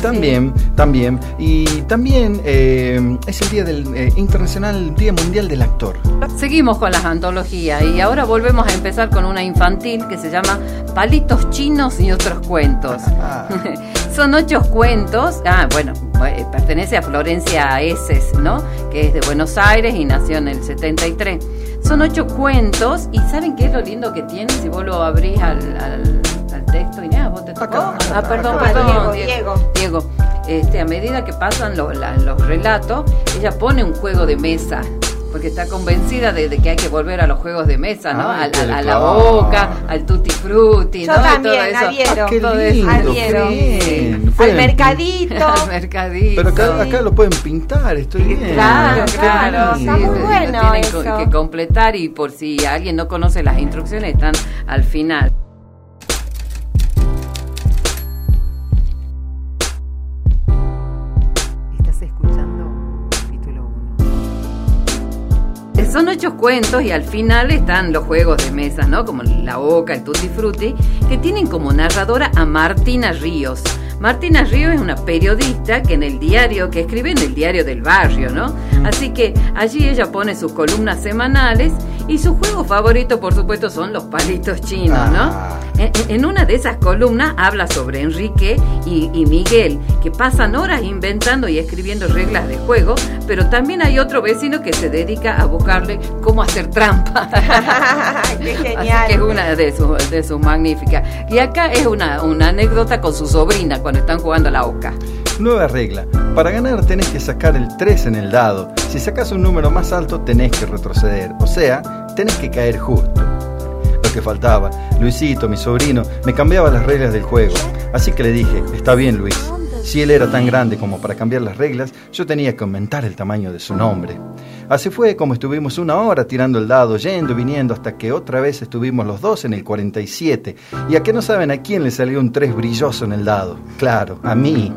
también, también. Y también eh, es el Día del Internacional, Día Mundial del Actor. Seguimos con las antologías y ahora volvemos a empezar con una infantil que se llama Palitos Chinos y otros cuentos. Ah. Son ocho cuentos. Ah, bueno, pertenece a Florencia Eses, ¿no? Que es de Buenos Aires y nació en el 73. Son ocho cuentos y ¿saben qué es lo lindo que tiene si vos lo abrís al, texto? Y vos te tocó. ah, perdón, perdón, Diego. Diego. Este, a medida que pasan los relatos, ella pone un juego de mesa porque está convencida de, que hay que volver a los juegos de mesa, ¿no? a, la boca, al tutti frutti, Yo ¿no? también, adhiero. Ah, adhiero. Al mercadito. al mercadito. Pero acá, acá, lo pueden pintar, estoy bien. Claro, claro. Está muy bueno tienen eso. que completar y por si alguien no conoce las instrucciones están al final. Son ocho cuentos y al final están los juegos de mesa, ¿no? Como la Oca, el Tutti Frutti, que tienen como narradora a Martina Ríos. Martina Ríos es una periodista que en el diario, que escribe en el diario del barrio, ¿no? Así que allí ella pone sus columnas semanales y su juego favorito, por supuesto, son los palitos chinos, ¿no? Ah. En, una de esas columnas habla sobre Enrique y, Miguel, que pasan horas inventando y escribiendo reglas de juego, pero también hay otro vecino que se dedica a buscarle cómo hacer trampa. ¡Qué genial! que es una de sus, de sus magníficas. Y acá es una, una anécdota con su sobrina cuando están jugando a la oca. Nueva regla. Para ganar tenés que sacar el 3 en el dado. Si sacas un número más alto tenés que retroceder. O sea, tenés que caer justo. Lo que faltaba. Luisito, mi sobrino, me cambiaba las reglas del juego. Así que le dije, está bien Luis. Si él era tan grande como para cambiar las reglas, yo tenía que aumentar el tamaño de su nombre. Así fue como estuvimos una hora tirando el dado, yendo y viniendo, hasta que otra vez estuvimos los dos en el 47. Y a que no saben a quién le salió un 3 brilloso en el dado. Claro, a mí.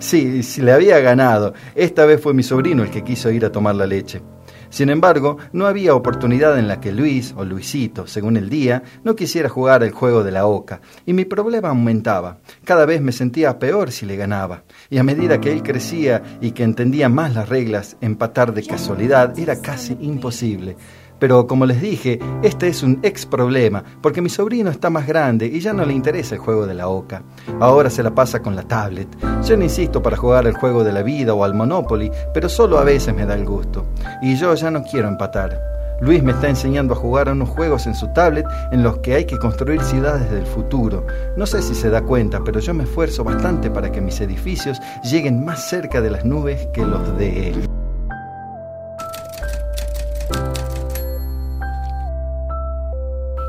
Sí, sí, le había ganado. Esta vez fue mi sobrino el que quiso ir a tomar la leche. Sin embargo, no había oportunidad en la que Luis, o Luisito, según el día, no quisiera jugar el juego de la oca, y mi problema aumentaba. Cada vez me sentía peor si le ganaba, y a medida que él crecía y que entendía más las reglas, empatar de casualidad era casi imposible. Pero como les dije, este es un ex problema, porque mi sobrino está más grande y ya no le interesa el juego de la oca. Ahora se la pasa con la tablet. Yo no insisto para jugar el juego de la vida o al Monopoly, pero solo a veces me da el gusto. Y yo ya no quiero empatar. Luis me está enseñando a jugar a unos juegos en su tablet en los que hay que construir ciudades del futuro. No sé si se da cuenta, pero yo me esfuerzo bastante para que mis edificios lleguen más cerca de las nubes que los de él.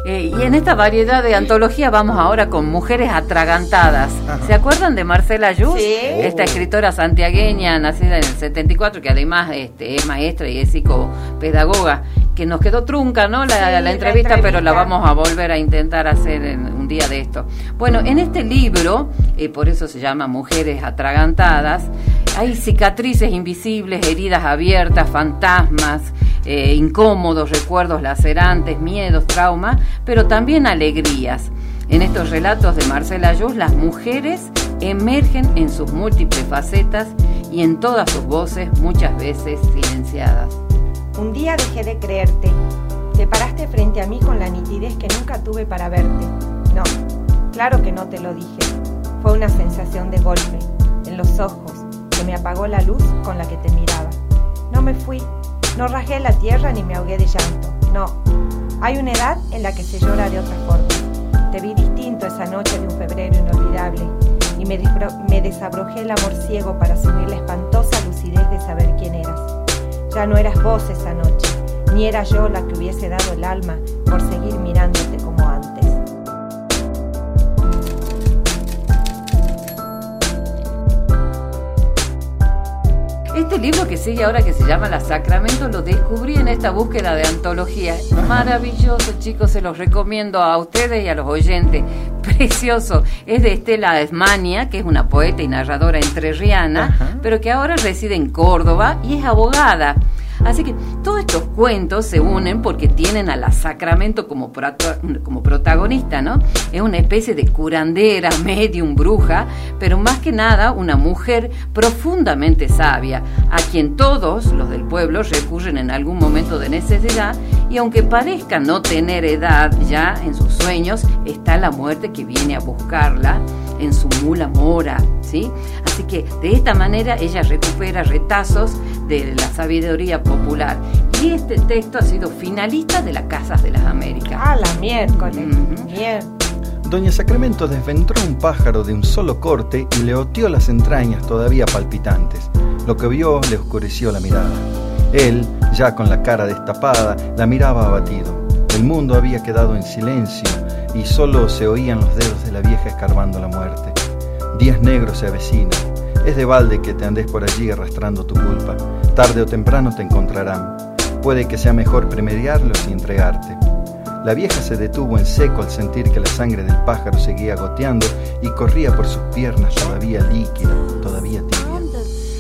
Eh, y en esta variedad de antología vamos ahora con Mujeres Atragantadas. ¿Se acuerdan de Marcela Yus? Esta escritora santiagueña, nacida en el 74, que además este, es maestra y es psicopedagoga, que nos quedó trunca, ¿no? La, entrevista, pero la vamos a volver a intentar hacer en un día de esto. Bueno, en este libro, eh, por eso se llama Mujeres Atragantadas, hay cicatrices invisibles, heridas abiertas, fantasmas, eh, incómodos, recuerdos lacerantes, miedos, traumas, pero también alegrías. En estos relatos de Marcela Ayus, las mujeres emergen en sus múltiples facetas y en todas sus voces, muchas veces silenciadas. Un día dejé de creerte. Te paraste frente a mí con la nitidez que nunca tuve para verte. No, claro que no te lo dije. Fue una sensación de golpe, en los ojos, me apagó la luz con la que te miraba. No me fui, no rasgué la tierra ni me ahogué de llanto. No. Hay una edad en la que se llora de otra forma. Te vi distinto esa noche de un febrero inolvidable y me, me desabrojé el amor ciego para asumir la espantosa lucidez de saber quién eras. Ya no eras vos esa noche, ni era yo la que hubiese dado el alma por seguir mirándote Este libro que sigue ahora, que se llama La Sacramento, lo descubrí en esta búsqueda de antología. Maravilloso, chicos, se los recomiendo a ustedes y a los oyentes. Precioso. Es de Estela Esmania, que es una poeta y narradora entrerriana, pero que ahora reside en Córdoba y es abogada. Así que todos estos cuentos se unen porque tienen a la Sacramento como, como protagonista, ¿no? Es una especie de curandera, medium, bruja, pero más que nada una mujer profundamente sabia, a quien todos los del pueblo recurren en algún momento de necesidad y aunque parezca no tener edad ya en sus sueños, está la muerte que viene a buscarla en su mula mora, ¿sí? Así que de esta manera ella recupera retazos de la sabiduría popular. Y este texto ha sido finalista de las Casas de las Américas. Ah, la miércoles. Doña Sacramento desventró un pájaro de un solo corte y le oteó las entrañas todavía palpitantes. Lo que vio le oscureció la mirada. Él, ya con la cara destapada, la miraba abatido. El mundo había quedado en silencio y solo se oían los dedos de la vieja escarbando la muerte. Días negros se avecinan. Es de balde que te andes por allí arrastrando tu culpa. Tarde o temprano te encontrarán. Puede que sea mejor premediarlos y entregarte. La vieja se detuvo en seco al sentir que la sangre del pájaro seguía goteando y corría por sus piernas todavía líquida, todavía tibia.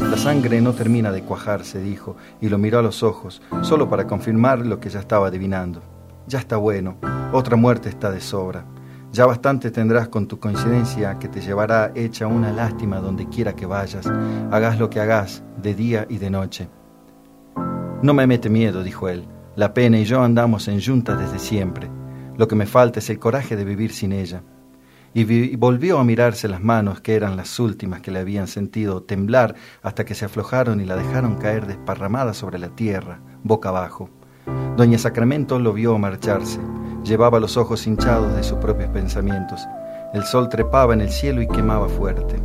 La sangre no termina de cuajarse, dijo, y lo miró a los ojos, solo para confirmar lo que ya estaba adivinando. Ya está bueno, otra muerte está de sobra. Ya bastante tendrás con tu coincidencia que te llevará hecha una lástima donde quiera que vayas, hagas lo que hagas, de día y de noche. No me mete miedo, dijo él. La pena y yo andamos en junta desde siempre. Lo que me falta es el coraje de vivir sin ella. Y, volvió a mirarse las manos, que eran las últimas que le habían sentido temblar hasta que se aflojaron y la dejaron caer desparramada sobre la tierra, boca abajo. Doña Sacramento lo vio marcharse. Llevaba los ojos hinchados de sus propios pensamientos. El sol trepaba en el cielo y quemaba fuerte.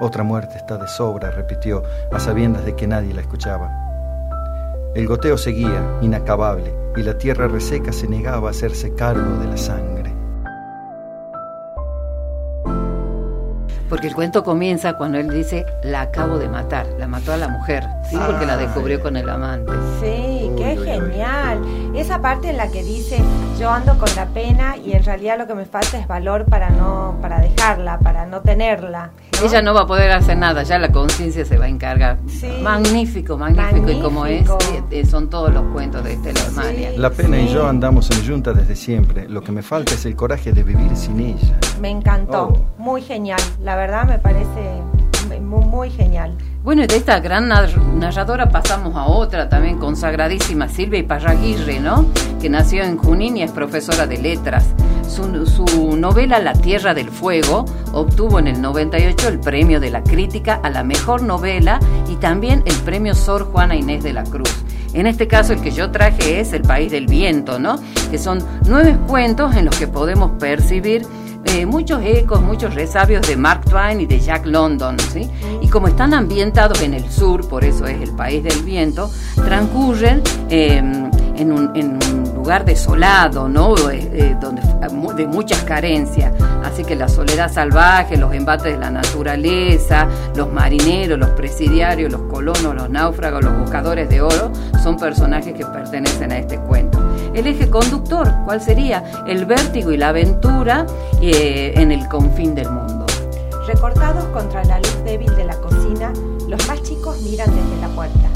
Otra muerte está de sobra, repitió, a sabiendas de que nadie la escuchaba. El goteo seguía, inacabable, y la tierra reseca se negaba a hacerse cargo de la sangre. Porque el cuento comienza cuando él dice, la acabo de matar, la mató a la mujer, ¿sí? Porque la descubrió con el amante. Sí, qué genial. Esa parte en la que dice, yo ando con la pena y en realidad lo que me falta es valor para no, para dejarla, para no tenerla. Ella no va a poder hacer nada, ya la conciencia se va a encargar. Magnífico, magnífico, Y como es, eh, son todos los cuentos de Estela sí, La pena y yo andamos en junta desde siempre. Lo que me falta es el coraje de vivir sin ella. Me encantó, oh. muy genial. La verdad me parece muy, genial. Bueno, de esta gran narradora pasamos a otra también consagradísima, Silvia Iparraguirre, ¿no? Que nació en Junín y es profesora de letras. Su, su, novela La Tierra del Fuego obtuvo en el 98 el premio de la crítica a la mejor novela y también el premio Sor Juana Inés de la Cruz. En este caso el que yo traje es El País del Viento, ¿no? Que son nueve cuentos en los que podemos percibir eh, muchos ecos, muchos resabios de Mark Twain y de Jack London, ¿sí? Y como están ambientados en el sur, por eso es el país del viento, transcurren em, en, un, lugar desolado, ¿no? Eh, eh, de muchas carencias. Así que la soledad salvaje, los embates de la naturaleza, los marineros, los presidiarios, los colonos, los náufragos, los buscadores de oro, son personajes que pertenecen a este cuento. El eje conductor, ¿cuál sería? El vértigo y la aventura eh, en el confín del mundo. Recortados contra la luz débil de la cocina, los más chicos miran desde la puerta.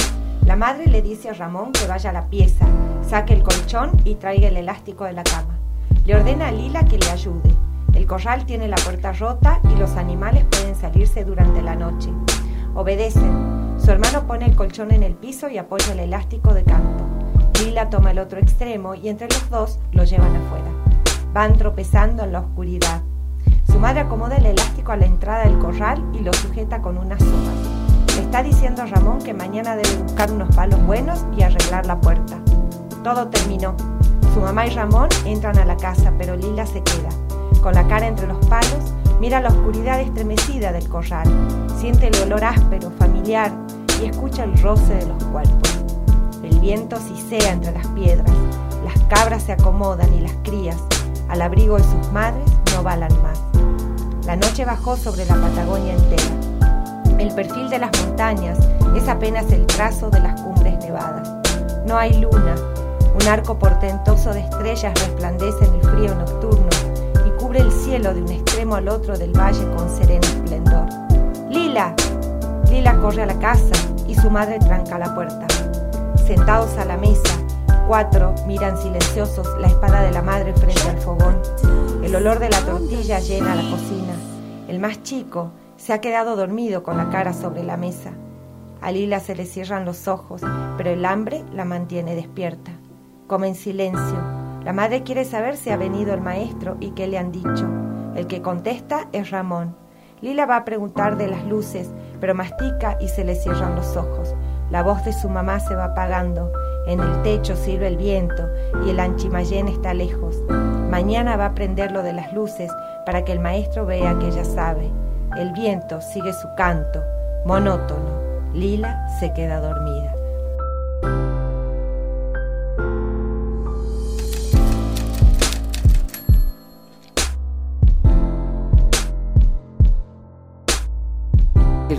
La madre le dice a Ramón que vaya a la pieza, saque el colchón y traiga el elástico de la cama. Le ordena a Lila que le ayude. El corral tiene la puerta rota y los animales pueden salirse durante la noche. Obedecen. Su hermano pone el colchón en el piso y apoya el elástico de canto. Lila toma el otro extremo y entre los dos lo llevan afuera. Van tropezando en la oscuridad. Su madre acomoda el elástico a la entrada del corral y lo sujeta con unas sogas. Le está diciendo a Ramón que mañana debe buscar unos palos buenos y arreglar la puerta. Todo terminó. Su mamá y Ramón entran a la casa, pero Lila se queda. Con la cara entre los palos, mira la oscuridad estremecida del corral, siente el olor áspero, familiar y escucha el roce de los cuerpos. Viento sisea entre las piedras, las cabras se acomodan y las crías, al abrigo de sus madres, no balan más. La noche bajó sobre la Patagonia entera. El perfil de las montañas es apenas el trazo de las cumbres nevadas. No hay luna. Un arco portentoso de estrellas resplandece en el frío nocturno y cubre el cielo de un extremo al otro del valle con sereno esplendor. ¡Lila! Lila corre a la casa y su madre tranca la puerta. Sentados a la mesa, cuatro miran silenciosos la espada de la madre frente al fogón. El olor de la tortilla llena la cocina. El más chico se ha quedado dormido con la cara sobre la mesa. A Lila se le cierran los ojos, pero el hambre la mantiene despierta. Come en silencio. La madre quiere saber si ha venido el maestro y qué le han dicho. El que contesta es Ramón. Lila va a preguntar de las luces, pero mastica y se le cierran los ojos. La voz de su mamá se va apagando. En el techo sirve el viento y el anchimayén está lejos. Mañana va a prender lo de las luces para que el maestro vea que ella sabe. El viento sigue su canto, monótono. Lila se queda dormida.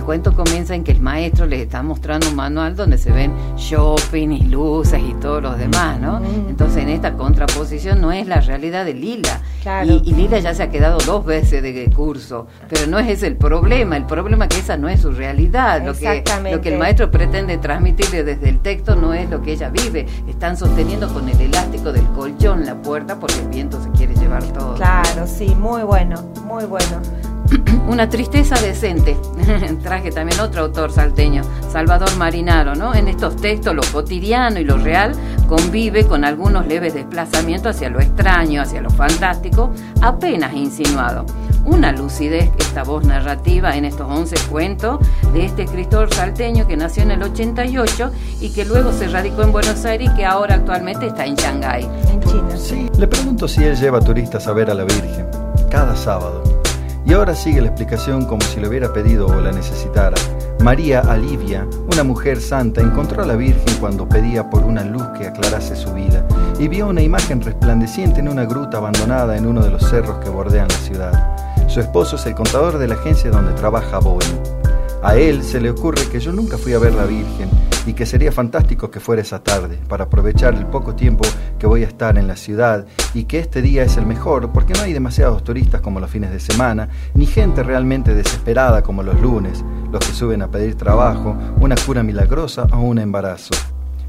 Cuento comienza en que el maestro les está mostrando un manual donde se ven shopping y luces y todos los demás, ¿no? Entonces en esta contraposición no es la realidad de Lila. Y, Lila ya se ha quedado dos veces de curso, pero no es ese el problema, el problema es que esa no es su realidad, lo que, lo que el maestro pretende transmitirle desde el texto no es lo que ella vive, están sosteniendo con el elástico del colchón la puerta porque el viento se quiere llevar todo. Claro, sí, muy bueno, muy bueno. Una tristeza decente. Traje también otro autor salteño, Salvador Marinaro, ¿no? En estos textos lo cotidiano y lo real convive con algunos leves desplazamientos hacia lo extraño, hacia lo fantástico, apenas insinuado. Una lucidez, esta voz narrativa en estos 11 cuentos de este escritor salteño que nació en el 88 y que luego se radicó en Buenos Aires y que ahora actualmente está en Shanghái. En China. Sí, le pregunto si él lleva turistas a ver a la Virgen cada sábado. Y ahora sigue la explicación como si lo hubiera pedido o la necesitara. María Alivia, una mujer santa, encontró a la Virgen cuando pedía por una luz que aclarase su vida y vio una imagen resplandeciente en una gruta abandonada en uno de los cerros que bordean la ciudad. Su esposo es el contador de la agencia donde trabaja Boeing. A él se le ocurre que yo nunca fui a ver la Virgen y que sería fantástico que fuera esa tarde para aprovechar el poco tiempo que voy a estar en la ciudad y que este día es el mejor porque no hay demasiados turistas como los fines de semana, ni gente realmente desesperada como los lunes, los que suben a pedir trabajo, una cura milagrosa o un embarazo.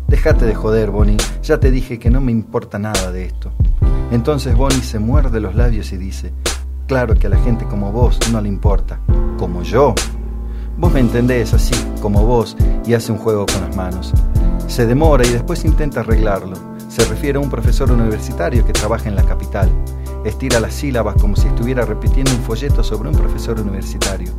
Déjate de joder, Bonnie, ya te dije que no me importa nada de esto. Entonces Bonnie se muerde los labios y dice, claro que a la gente como vos no le importa, como yo. Vos me entendés así, como vos, y hace un juego con las manos. Se demora y después intenta arreglarlo. Se refiere a un profesor universitario que trabaja en la capital. Estira las sílabas como si estuviera repitiendo un folleto sobre un profesor universitario.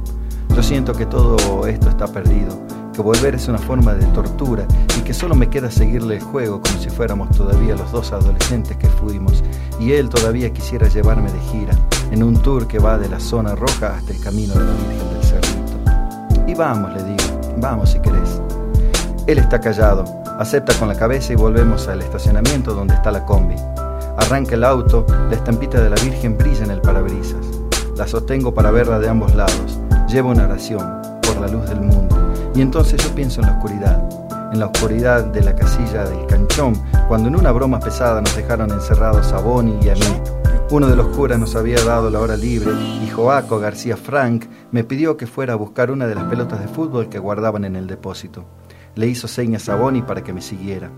Yo siento que todo esto está perdido, que volver es una forma de tortura y que solo me queda seguirle el juego como si fuéramos todavía los dos adolescentes que fuimos y él todavía quisiera llevarme de gira en un tour que va de la zona roja hasta el camino de la Virgen del Cerro. Vamos, le digo, vamos si querés. Él está callado, acepta con la cabeza y volvemos al estacionamiento donde está la combi. Arranca el auto, la estampita de la Virgen brilla en el parabrisas. La sostengo para verla de ambos lados. Llevo una oración por la luz del mundo. Y entonces yo pienso en la oscuridad, en la oscuridad de la casilla del canchón, cuando en una broma pesada nos dejaron encerrados a Bonnie y a mí uno de los curas nos había dado la hora libre y Joaco García Frank me pidió que fuera a buscar una de las pelotas de fútbol que guardaban en el depósito. Le hizo señas a Bonnie para que me siguiera.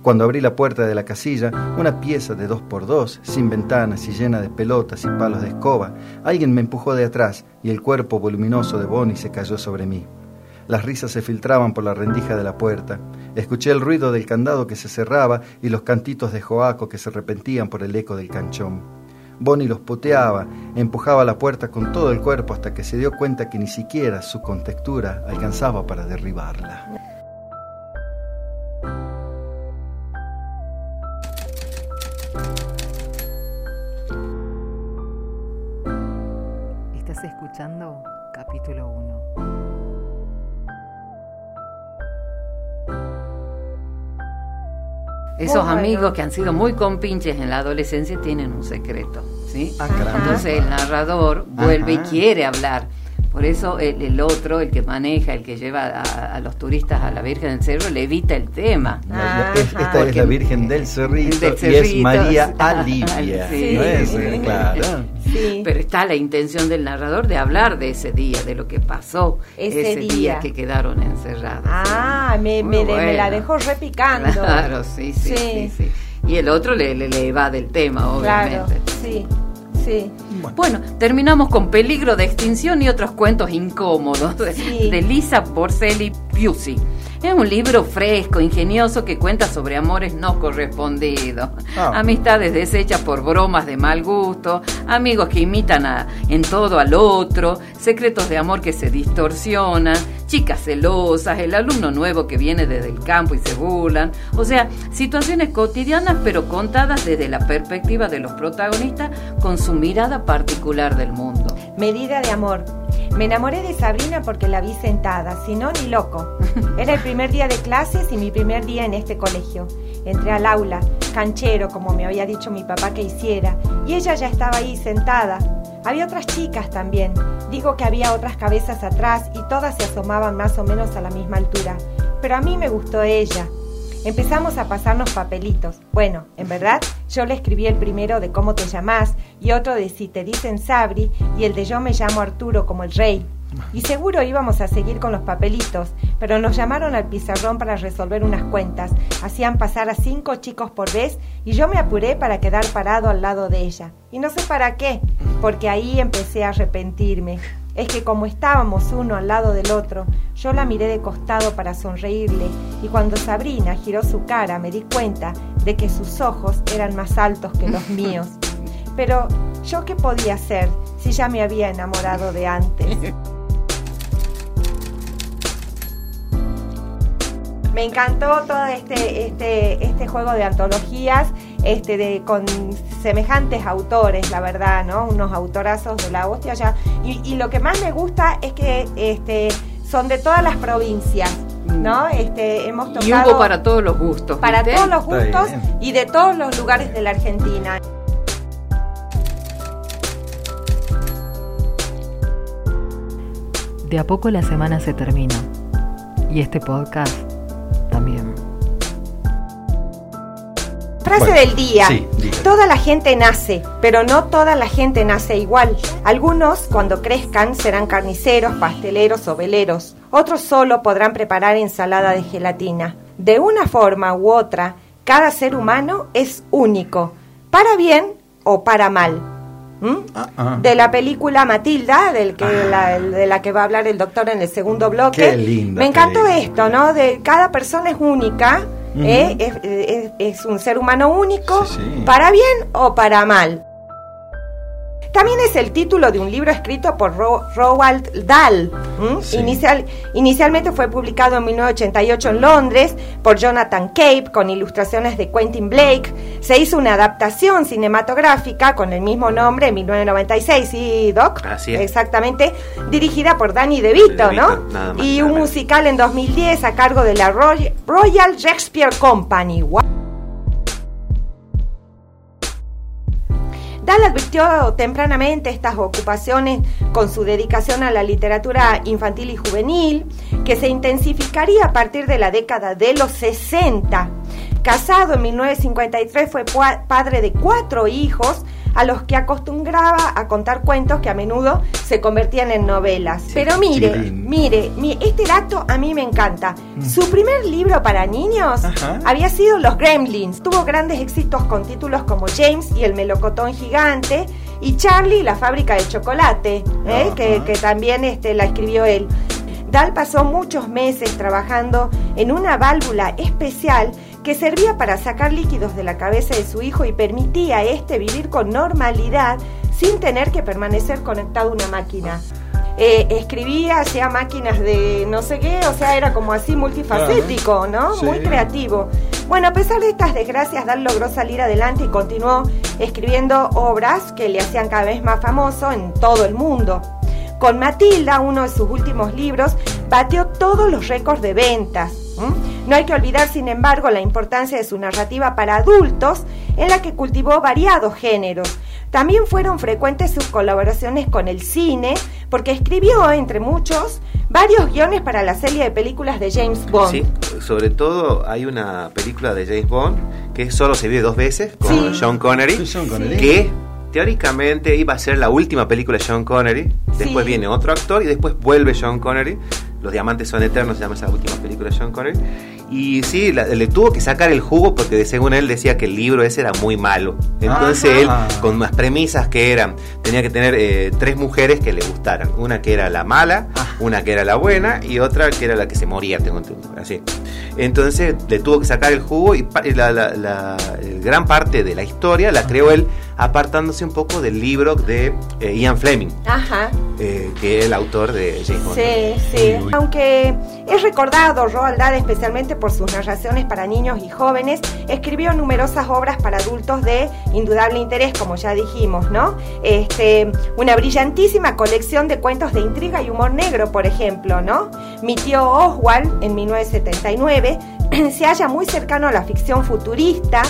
Cuando abrí la puerta de la casilla, una pieza de dos por dos, sin ventanas y llena de pelotas y palos de escoba, alguien me empujó de atrás y el cuerpo voluminoso de Bonnie se cayó sobre mí. Las risas se filtraban por la rendija de la puerta. Escuché el ruido del candado que se cerraba y los cantitos de Joaco que se repentían por el eco del canchón. Bonnie los puteaba, empujaba la puerta con todo el cuerpo hasta que se dio cuenta que ni siquiera su contextura alcanzaba para derribarla. Estás escuchando capítulo 1. Esos amigos que han sido muy compinches en la adolescencia tienen un secreto, ¿sí? Ah, Entonces el narrador vuelve y quiere hablar por eso el, otro, el que maneja, el que lleva a, los turistas a la Virgen del Cerro, le evita el tema. esta es la Virgen del Cerrito, y es María Alivia. sí, claro. Pero está la intención del narrador de hablar de ese día, de lo que pasó ese, día. que quedaron encerrados. Ah, me, me, la dejó repicando. Claro, sí, sí, sí. Y el otro le, le, le va del tema, obviamente. Claro, sí. Sí. Bueno. terminamos con Peligro de Extinción y otros cuentos incómodos de, de Lisa Porcelli Piusi. Es un libro fresco, ingenioso, que cuenta sobre amores no correspondidos, ah. amistades deshechas por bromas de mal gusto, amigos que imitan a, en todo al otro, secretos de amor que se distorsionan, chicas celosas, el alumno nuevo que viene desde el campo y se burlan, o sea, situaciones cotidianas pero contadas desde la perspectiva de los protagonistas con su mirada particular del mundo. Medida de amor. Me enamoré de Sabrina porque la vi sentada, si no, ni loco. Era el primer día de clases y mi primer día en este colegio. Entré al aula, canchero, como me había dicho mi papá que hiciera, y ella ya estaba ahí sentada. Había otras chicas también. Digo que había otras cabezas atrás y todas se asomaban más o menos a la misma altura. Pero a mí me gustó ella. Empezamos a pasarnos papelitos. Bueno, en verdad, yo le escribí el primero de cómo te llamás y otro de si te dicen Sabri y el de yo me llamo Arturo como el rey. Y seguro íbamos a seguir con los papelitos, pero nos llamaron al pizarrón para resolver unas cuentas. Hacían pasar a cinco chicos por vez y yo me apuré para quedar parado al lado de ella. Y no sé para qué, porque ahí empecé a arrepentirme. Es que como estábamos uno al lado del otro, yo la miré de costado para sonreírle y cuando Sabrina giró su cara me di cuenta de que sus ojos eran más altos que los míos. Pero yo qué podía hacer si ya me había enamorado de antes. Me encantó todo este, este, este juego de antologías este, de, con semejantes autores, la verdad, ¿no? Unos autorazos de la hostia ya. Y, lo que más me gusta es que este, son de todas las provincias. ¿no? Este, hemos tocado y hubo para todos los gustos. Para todos los gustos y de todos los lugares de la Argentina. De a poco la semana se termina y este podcast Frase del día. toda la gente nace, pero no toda la gente nace igual. Algunos, cuando crezcan, serán carniceros, pasteleros o veleros. Otros solo podrán preparar ensalada de gelatina. De una forma u otra, cada ser humano es único, para bien o para mal. ¿Mm? Ah, ah. De la película Matilda, del que ah. de la que va a hablar el doctor en el segundo bloque. Me encantó esto, ¿no? De cada persona es única, ¿eh? es, un ser humano único, para bien o para mal. También es el título de un libro escrito por Roald Dahl. Inicial, inicialmente fue publicado en 1988 en Londres por Jonathan Cape con ilustraciones de Quentin Blake. Se hizo una adaptación cinematográfica con el mismo nombre en 1996, ¿sí, Doc? Así es. Exactamente, dirigida por Danny DeVito, ¿no? y un musical en 2010 a cargo de la Royal Shakespeare Company. Dahl advirtió tempranamente estas ocupaciones con su dedicación a la literatura infantil y juvenil, que se intensificaría a partir de la década de los 60. Casado en 1953, fue padre de cuatro hijos, a los que acostumbraba a contar cuentos que a menudo se convertían en novelas. Pero mire, mire, este dato a mí me encanta. Mm. Su primer libro para niños había sido Los Gremlins. Tuvo grandes éxitos con títulos como James y el melocotón gigante y Charlie y la fábrica de chocolate, ¿eh? que, también este, la escribió él. Dal pasó muchos meses trabajando en una válvula especial que servía para sacar líquidos de la cabeza de su hijo y permitía a este vivir con normalidad sin tener que permanecer conectado a una máquina. Eh, escribía, hacía máquinas de no sé qué, o sea, era como así multifacético, ¿no? Muy creativo. Bueno, a pesar de estas desgracias, Dal logró salir adelante y continuó escribiendo obras que le hacían cada vez más famoso en todo el mundo. Con Matilda, uno de sus últimos libros, batió todos los récords de ventas. No hay que olvidar, sin embargo, la importancia de su narrativa para adultos, en la que cultivó variados géneros. También fueron frecuentes sus colaboraciones con el cine, porque escribió, entre muchos, varios guiones para la serie de películas de James Bond. Sí, sobre todo hay una película de James Bond que solo se vio dos veces con Sean Connery, que teóricamente iba a ser la última película de Sean Connery, después viene otro actor y después vuelve Sean Connery. Los diamantes son eternos, se llama esa última película de Sean Connery. Y sí, le tuvo que sacar el jugo porque según él decía que el libro ese era muy malo. Entonces él, con unas premisas que eran, tenía que tener eh, tres mujeres que le gustaran. Una que era la mala, ah. una que era la buena y otra que era la que se moría, tengo entendido. Así. Entonces le tuvo que sacar el jugo y la, gran parte de la historia la creó él apartándose un poco del libro de eh, Ian Fleming, Ajá. Eh, que es el autor de James Bond. Sí, sí. Aunque es recordado Roald Dahl especialmente por sus narraciones para niños y jóvenes, escribió numerosas obras para adultos de indudable interés, como ya dijimos, ¿no? Este, una brillantísima colección de cuentos de intriga y humor negro, por ejemplo, ¿no? Mi tío Oswald, en 1979, se halla muy cercano a la ficción futurista,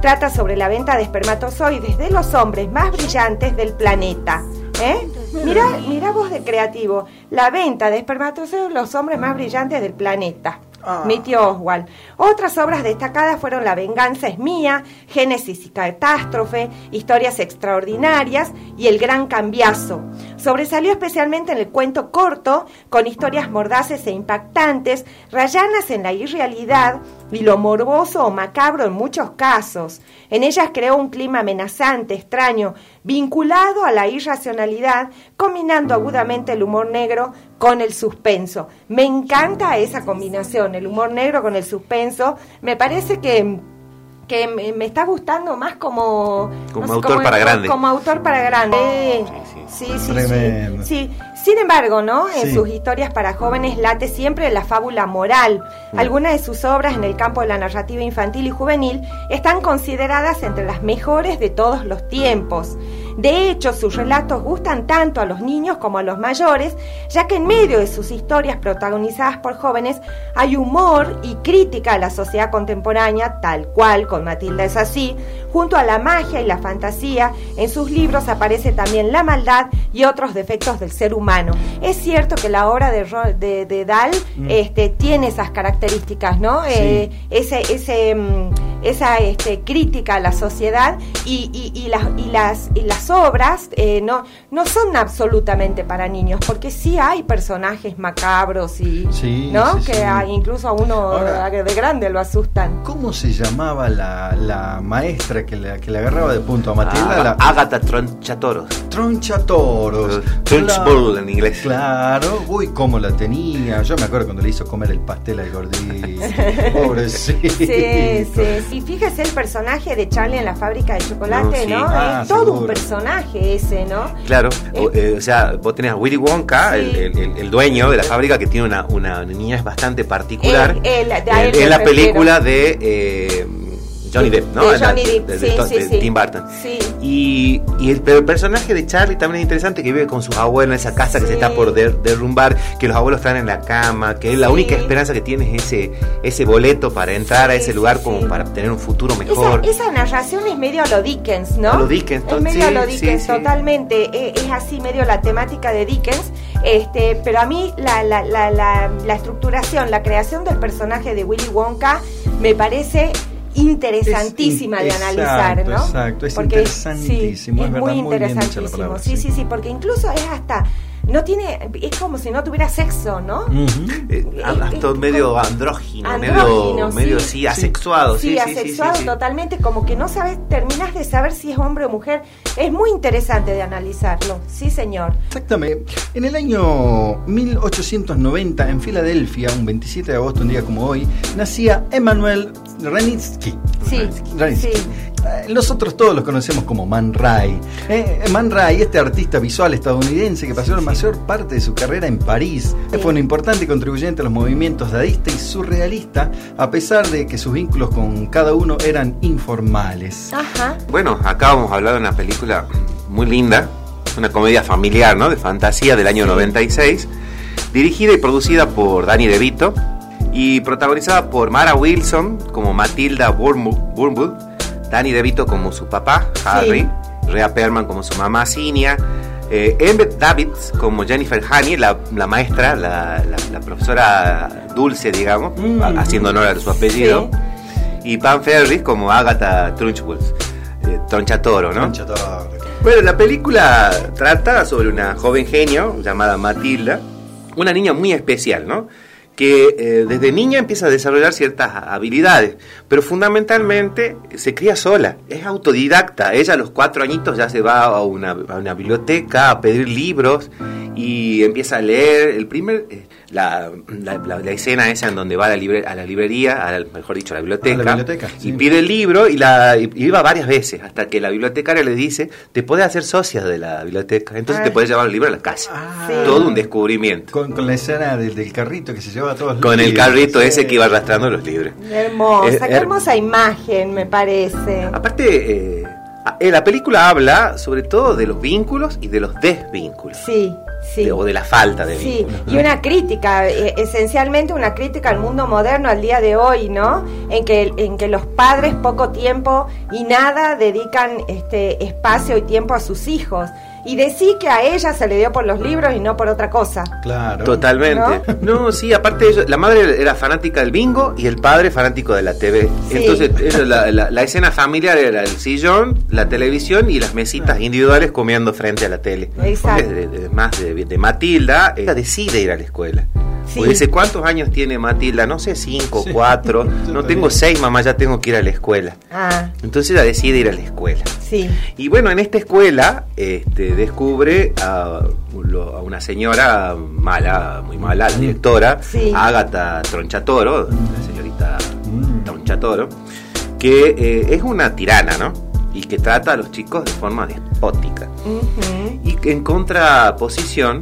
trata sobre la venta de espermatozoides de los hombres más brillantes del planeta. ¿Eh? Mira, mira vos de creativo, la venta de espermatozoides de los hombres más brillantes del planeta. Ah. Mi tío Oswald. Otras obras destacadas fueron La venganza es mía, Génesis y catástrofe, Historias extraordinarias y El gran cambiazo. Sobresalió especialmente en el cuento corto, con historias mordaces e impactantes, rayanas en la irrealidad y lo morboso o macabro en muchos casos. En ellas creó un clima amenazante, extraño, vinculado a la irracionalidad, combinando agudamente el humor negro con el suspenso. Me encanta esa combinación, el humor negro con el suspenso. Me parece que que me, está gustando más como como autor para grande. como autor para grande. Sí sí sí, sí, sin embargo no en sus historias para jóvenes late siempre la fábula moral. Mm. algunas de sus obras en el campo de la narrativa infantil y juvenil están consideradas entre las mejores de todos los tiempos de hecho, sus relatos gustan tanto a los niños como a los mayores, ya que en medio de sus historias protagonizadas por jóvenes hay humor y crítica a la sociedad contemporánea, tal cual con Matilda es así, junto a la magia y la fantasía, en sus libros aparece también la maldad y otros defectos del ser humano. Es cierto que la obra de, de, Dahl mm. este, tiene esas características, ¿no? Eh, ese, ese, mm, esa este, crítica a la sociedad y, y, las, y, las, y las obras eh, no, no son absolutamente para niños, porque sí hay personajes macabros y ¿no? que incluso a uno de grande lo asustan. ¿Cómo se llamaba la, la maestra que le, que le agarraba de punto a Matilda? Ah, Agatha Tronchatoros. Tronchatoros. Trunchbull en inglés. Claro, uy, cómo la tenía. Yo me acuerdo cuando le hizo comer el pastel al gordito. Pobrecito. Sí, sí. Y fíjese el personaje de Charlie en la fábrica de chocolate, ¿no? Ah, es todo un personaje ese, ¿no? Claro, eh, eh, o, sea, vos tenés a Willy Wonka, el, dueño de la fábrica, que tiene una, una niña bastante particular. en la película de... Eh, Johnny Depp, ¿no? De Johnny Depp, sí, sí, sí, Tim Burton. Y, y el, personaje de Charlie también es interesante, que vive con sus abuelos en esa casa que se está por derrumbar, que los abuelos están en la cama, que es la única esperanza que tiene es ese, ese boleto para entrar a ese lugar como para tener un futuro mejor. Esa, narración es medio a lo Dickens, ¿no? A lo Dickens, Es medio a lo Dickens, totalmente. E, es, así medio la temática de Dickens. Este, pero a mí la, la, la, la estructuración, la creación del personaje de Willy Wonka me parece interesantísima de analizar, ¿no? Exacto, es interesantísimo. es, muy interesantísimo. sí, sí, sí, porque incluso es hasta no tiene, es como si no tuviera sexo, ¿no? Eh, hasta medio andrógino, medio, medio sí, asexuado. Sí, asexuado totalmente, como que no sabes, terminas de saber si es hombre o mujer. Es muy interesante de analizarlo, sí señor. Exactamente. En el año 1890, en Filadelfia, un 27 de agosto, un día como hoy, nacía Emanuel Renitsky. Sí, sí. Eh, nosotros todos los conocemos como Man Ray. Eh, Man Ray, este artista visual estadounidense que pasó la mayor parte de su carrera en París, fue un importante contribuyente a los movimientos dadista y surrealista, a pesar de que sus vínculos con cada uno eran informales. Bueno, acá vamos a hablar de una película muy linda, una comedia familiar, ¿no? De fantasía del año 96, dirigida y producida por Danny DeVito y protagonizada por Mara Wilson como Matilda Burnwood Danny DeVito como su papá, Harry, Rhea Perlman como su mamá, Cinia, eh, Embeth Davids como Jennifer Honey, la, maestra, la, profesora dulce, digamos, mm. haciendo honor a su apellido, y Pam Ferris como Agatha Trunchbull, eh, Tronchatoro, ¿no? Tronchatoro. Bueno, la película trata sobre una joven genio llamada Matilda, una niña muy especial, ¿no? Que eh, desde niña empieza a desarrollar ciertas habilidades, pero fundamentalmente se cría sola, es autodidacta. Ella a los cuatro añitos ya se va a una, a una biblioteca a pedir libros y empieza a leer. El primer, eh, la, la, escena esa en donde va a la, a la librería, mejor dicho, a la biblioteca, y pide el libro y, la, iba varias veces hasta que la bibliotecaria le dice, te puedes hacer socia de la biblioteca, entonces te puedes llevar el libro a la casa. Ah. Todo un descubrimiento. Con, la escena del, carrito que se lleva a todos los Con el carrito ese que iba arrastrando los libros. Hermosa, qué hermosa imagen, me parece. Aparte... Eh, la película habla sobre todo de los vínculos y de los desvínculos. Sí, o de la falta de sí. Y una crítica, eh, esencialmente una crítica al mundo moderno al día de hoy, ¿no? En que, en que los padres poco tiempo y nada dedican este espacio y tiempo a sus hijos. Y decí que a ella se le dio por los libros y no por otra cosa. Claro. Totalmente. No, sí, aparte de la madre era fanática del bingo y el padre fanático de la TV. Entonces, la, escena familiar era el sillón, la televisión y las mesitas individuales comiendo frente a la tele. Exacto. más de, Matilda, ella decide ir a la escuela. Dice, ¿cuántos años tiene Matilda? No sé, cinco, cuatro. no tengo seis, mamá, ya tengo que ir a la escuela. Ah. Entonces ella decide ir a la escuela. Sí. Y bueno, en esta escuela este, descubre a, una señora mala, muy mala, la mm. directora, Ágata Tronchatoro, la señorita mm. Tronchatoro, que eh, es una tirana, ¿no? Y que trata a los chicos de forma despótica. Y que en contraposición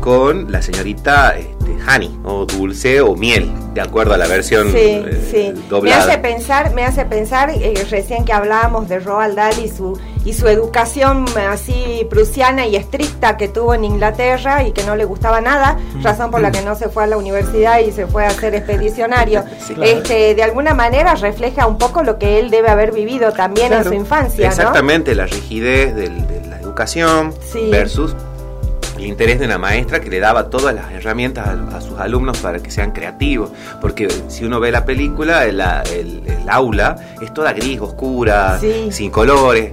con la señorita este, honey o dulce o miel, de acuerdo a la versión sí, eh, Me hace pensar, me hace pensar eh, recién que hablábamos de Roald Dahl y su y su educación así prusiana y estricta que tuvo en Inglaterra y que no le gustaba nada, mm. razón por la que no se fue a la universidad y se fue a ser expedicionario. Este, de alguna manera refleja un poco lo que él debe haber vivido también en su infancia. Exactamente, la rigidez de la educación versus el interés de una maestra que le daba todas las herramientas a, sus alumnos para que sean creativos. Porque si uno ve la película, el, aula es toda gris, oscura, sin colores.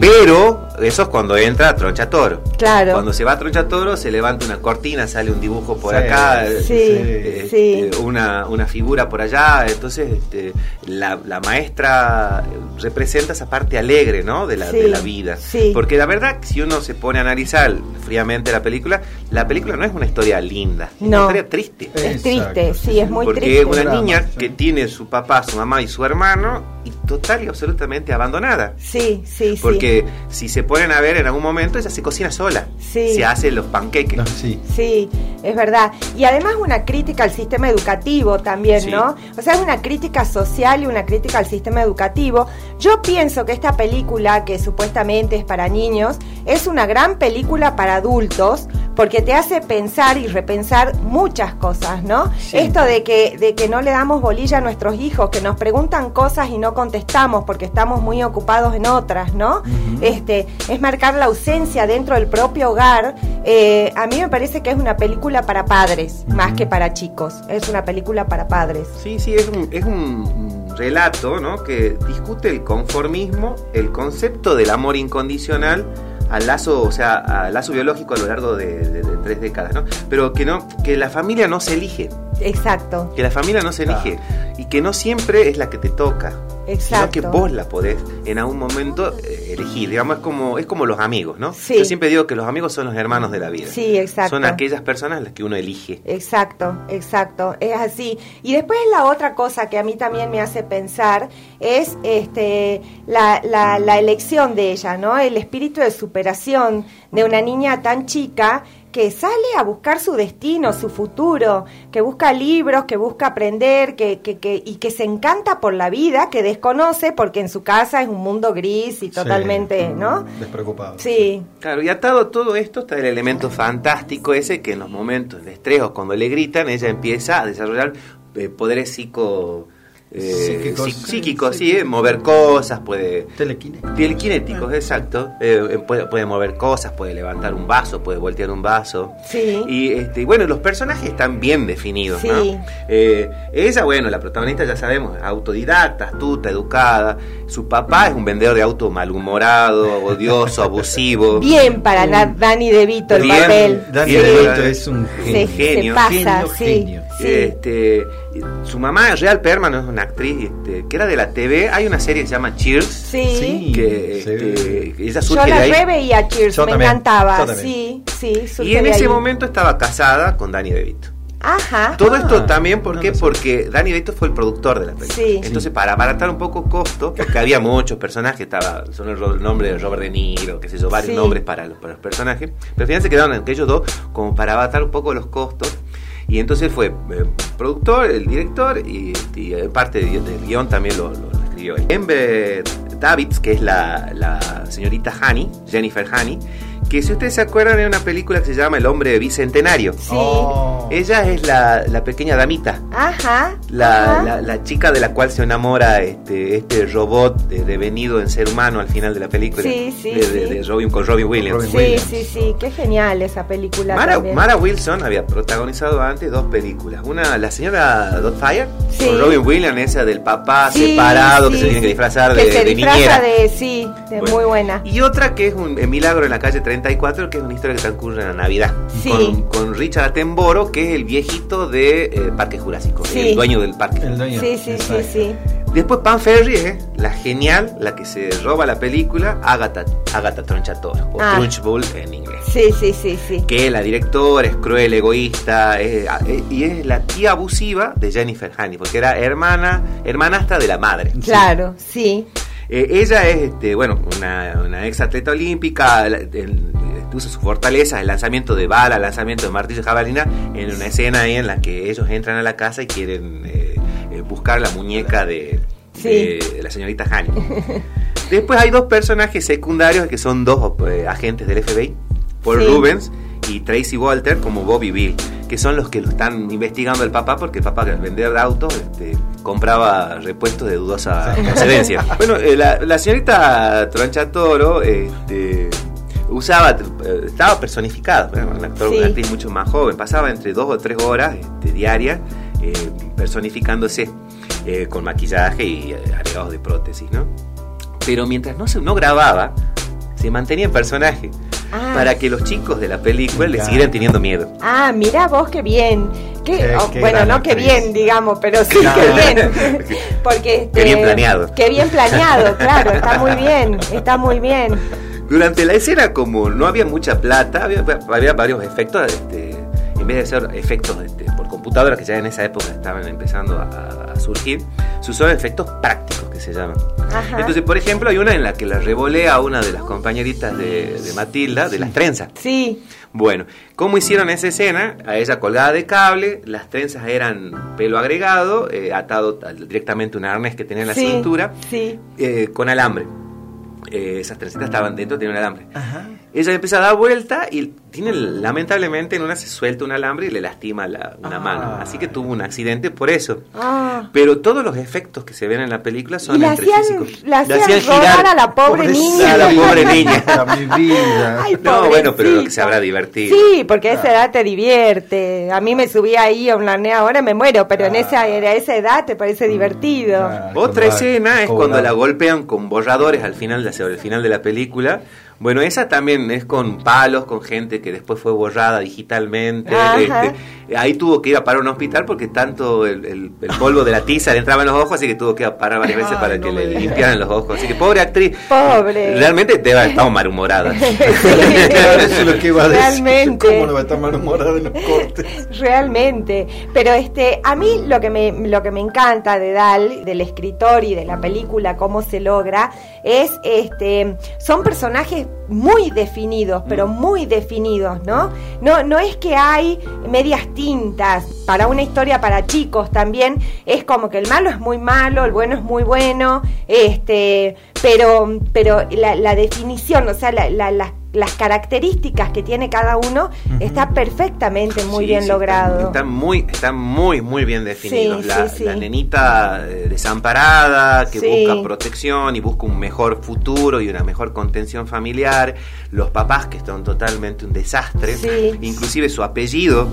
Pero eso es cuando entra Troncha Toro. Claro. Cuando se va Troncha Toro, se levanta una cortina, sale un dibujo por acá, eh, este, una, una, figura por allá. Entonces, este, la, maestra representa esa parte alegre ¿no? de, la, de la vida. Porque la verdad, si uno se pone a analizar fríamente la película, la película no es una historia linda, es una historia triste. Es triste, sí, es muy triste. Porque una niña que tiene su papá, su mamá y su hermano, y total y absolutamente abandonada. Sí, sí, Porque si se ponen a ver en algún momento, ella se cocina sola. Sí. Se hace los panqueques. sí. sí, es verdad. Y además una crítica al sistema educativo también, ¿no? O sea, es una crítica social y una crítica al sistema educativo. Yo pienso que esta película, que supuestamente es para niños, es una gran película para adultos porque te hace pensar y repensar muchas cosas, ¿no? Esto de que, de que no le damos bolilla a nuestros hijos, que nos preguntan cosas y no contestamos porque estamos muy ocupados en otras, ¿no? este, es marcar la ausencia dentro del propio hogar. Eh, a mí me parece que es una película para padres, más que para chicos. Es una película para padres. Sí, sí, es un, es un relato, ¿no? Que discute el conformismo, el concepto del amor incondicional al lazo, o sea, al lazo biológico a lo largo de, tres décadas, ¿no? Pero que no, que la familia no se elige. Exacto. Que la familia no se elige y que no siempre es la que te toca. Exacto. Sino que vos la podés en algún momento eh, elegir. Digamos, es como, es como los amigos, ¿no? Sí. Yo siempre digo que los amigos son los hermanos de la vida. Sí, exacto. Son aquellas personas las que uno elige. Exacto, exacto. Es así. Y después la otra cosa que a mí también me hace pensar es este la, la, la elección de ella, ¿no? El espíritu de superación de una niña tan chica que sale a buscar su destino, su futuro, que busca libros, que busca aprender, que, que, que, y que se encanta por la vida, que desconoce porque en su casa es un mundo gris y totalmente, ¿no? Despreocupado. Sí. Claro, y atado a todo esto está el elemento fantástico ese que en los momentos de estrés o cuando le gritan, ella empieza a desarrollar eh, poderes psico eh, psíquicos, sí, mover cosas, puede... Telequinéticos. Telequinéticos, exacto. Eh, eh, puede, puede, mover cosas, puede levantar un vaso, puede voltear un vaso. Sí. Y este, bueno, los personajes están bien definidos, sí. ella, bueno, la protagonista ya sabemos, autodidacta, astuta, educada. Su papá es un vendedor de auto malhumorado, odioso, abusivo. Bien para Dani DeVito el papel. Dani DeVito es un genio. Se pasa, genio, Este, su mamá, Real Perman, es una actriz este, que era de la TV. Hay una serie que se llama Cheers. Sí. Que, este, ella surge Yo la reveía Cheers, me encantaba. Sí, sí. Y en ese momento estaba casada con Danny DeVito. Ajá. Todo esto ah. también, ¿por qué? Porque Danny DeVito fue el productor de la película. Sí. Entonces, para abaratar un poco costo, porque había muchos personajes, estaba, son el nombre de Robert De Niro, qué sé yo, varios nombres para los, para los personajes, pero al final se quedaron entre ellos dos como para abaratar un poco los costos y entonces fue eh, productor, el director y, parte del, guion también lo, escribió él. Amber Davids, que es la, señorita Honey, Jennifer Honey, que si ustedes se acuerdan de una película que se llama El hombre bicentenario. Sí. Oh. Ella es la, la, pequeña damita. Ajá. La, La, chica de la cual se enamora este, este robot devenido en ser humano al final de la película. Sí, sí. De, Robin, con Robin Williams. sí, sí, sí. Qué genial esa película. Mara, Mara, Wilson había protagonizado antes dos películas. Una, La señora Dotfire, con Robin Williams, esa del papá separado que se tiene que disfrazar de, se disfraza de sí, de muy buena. Y otra que es un milagro en la calle 30 que es una historia que transcurre en la Navidad. Con, Richard Attenborough, que es el viejito de eh, Parque Jurásico, el dueño del parque. Sí, sí, sí, sí. Después Pan Ferry es la genial, la que se roba la película, Agatha, Agatha Tronchator, o ah. Trunchbull en inglés. Sí, sí, sí, sí. Que la directora es cruel, egoísta, y es la tía abusiva de Jennifer Honey, porque era hermana, hermanastra de la madre. Claro, sí. Eh, ella es, este, bueno, una, ex atleta olímpica, usa su fortaleza, el lanzamiento de bala, el lanzamiento de martillo jabalina, en una escena ahí en la que ellos entran a la casa y quieren eh, eh, buscar la muñeca de, la señorita Hani. Después hay dos personajes secundarios que son dos agentes del FBI, Paul Rubens y Tracy Walter como Bobby Bill, que son los que lo están investigando el papá, porque el papá al vender autos este, compraba repuestos de dudosa procedencia. bueno, eh, la, señorita Troncha Toro este, usaba, eh, estaba personificada, una, actriz mucho más joven, pasaba entre dos o tres horas este, diarias eh, personificándose con maquillaje y agregados de prótesis, ¿no? Pero mientras no, se, no grababa, se mantenía en personaje. Ah. para que los chicos de la película le siguieran teniendo miedo. Ah, mira vos qué bien. Qué, oh, bueno, no qué bien, digamos, pero sí qué bien. Porque este, qué bien planeado. Qué bien planeado, claro, está muy bien, está muy bien. Durante la escena, como no había mucha plata, había, varios efectos, este, en vez de ser efectos este, por computadora, que ya en esa época estaban empezando a, surgir, se usaban efectos prácticos que se llaman. Entonces, por ejemplo, hay una en la que la revolea a una de las compañeritas de, Matilda de las trenzas. Sí. Bueno, ¿cómo hicieron esa escena? A ella colgada de cable, las trenzas eran pelo agregado, eh, atado directamente a un arnés que tenía en la cintura, sí. Eh, con alambre. Eh, esas trencitas estaban dentro, tenían un alambre. Ajá. Ella empieza a dar vuelta y tiene, lamentablemente, en una se suelta un alambre y le lastima la, una mano. Ah. Así que tuvo un accidente por eso. Ah. Pero todos los efectos que se ven en la película son la hacían, la hacían, girar a la pobre niña. A la pobre niña. mi vida. no, bueno, pero lo que se habrá divertido. Sí, porque a esa edad te divierte. A mí me subí ahí a un lanea ahora me muero, pero en esa, a esa edad te parece divertido. Otra escena es cuando la golpean con borradores al final de, al final de la película bueno, esa también es con palos, con gente que después fue borrada digitalmente. Este, ahí tuvo que ir a parar un hospital porque tanto el, polvo de la tiza le entraba en los ojos, así que tuvo que ir a parar varias veces para que le limpiaran los ojos. Así que pobre actriz. Pobre. Realmente te va a estar malhumorada. Eso es lo que iba a decir. Realmente. ¿Cómo no va a estar malhumorada en los cortes? Realmente. Pero este, a mí lo que me, lo que me encanta de Dal, del escritor y de la película, cómo se logra, es este, son personajes muy definidos, pero mm. muy definidos, ¿no? No, no es que hay medias tintas. Para una historia para chicos también es como que el malo es muy malo, el bueno es muy bueno, este, pero, pero la, definición, o sea, la, la, las características que tiene cada uno está perfectamente muy bien logrado. Están, muy, están muy, muy bien definidos. la, nenita eh, desamparada que busca protección y busca un mejor futuro y una mejor contención familiar. Los papás que están totalmente un desastre. Inclusive su apellido,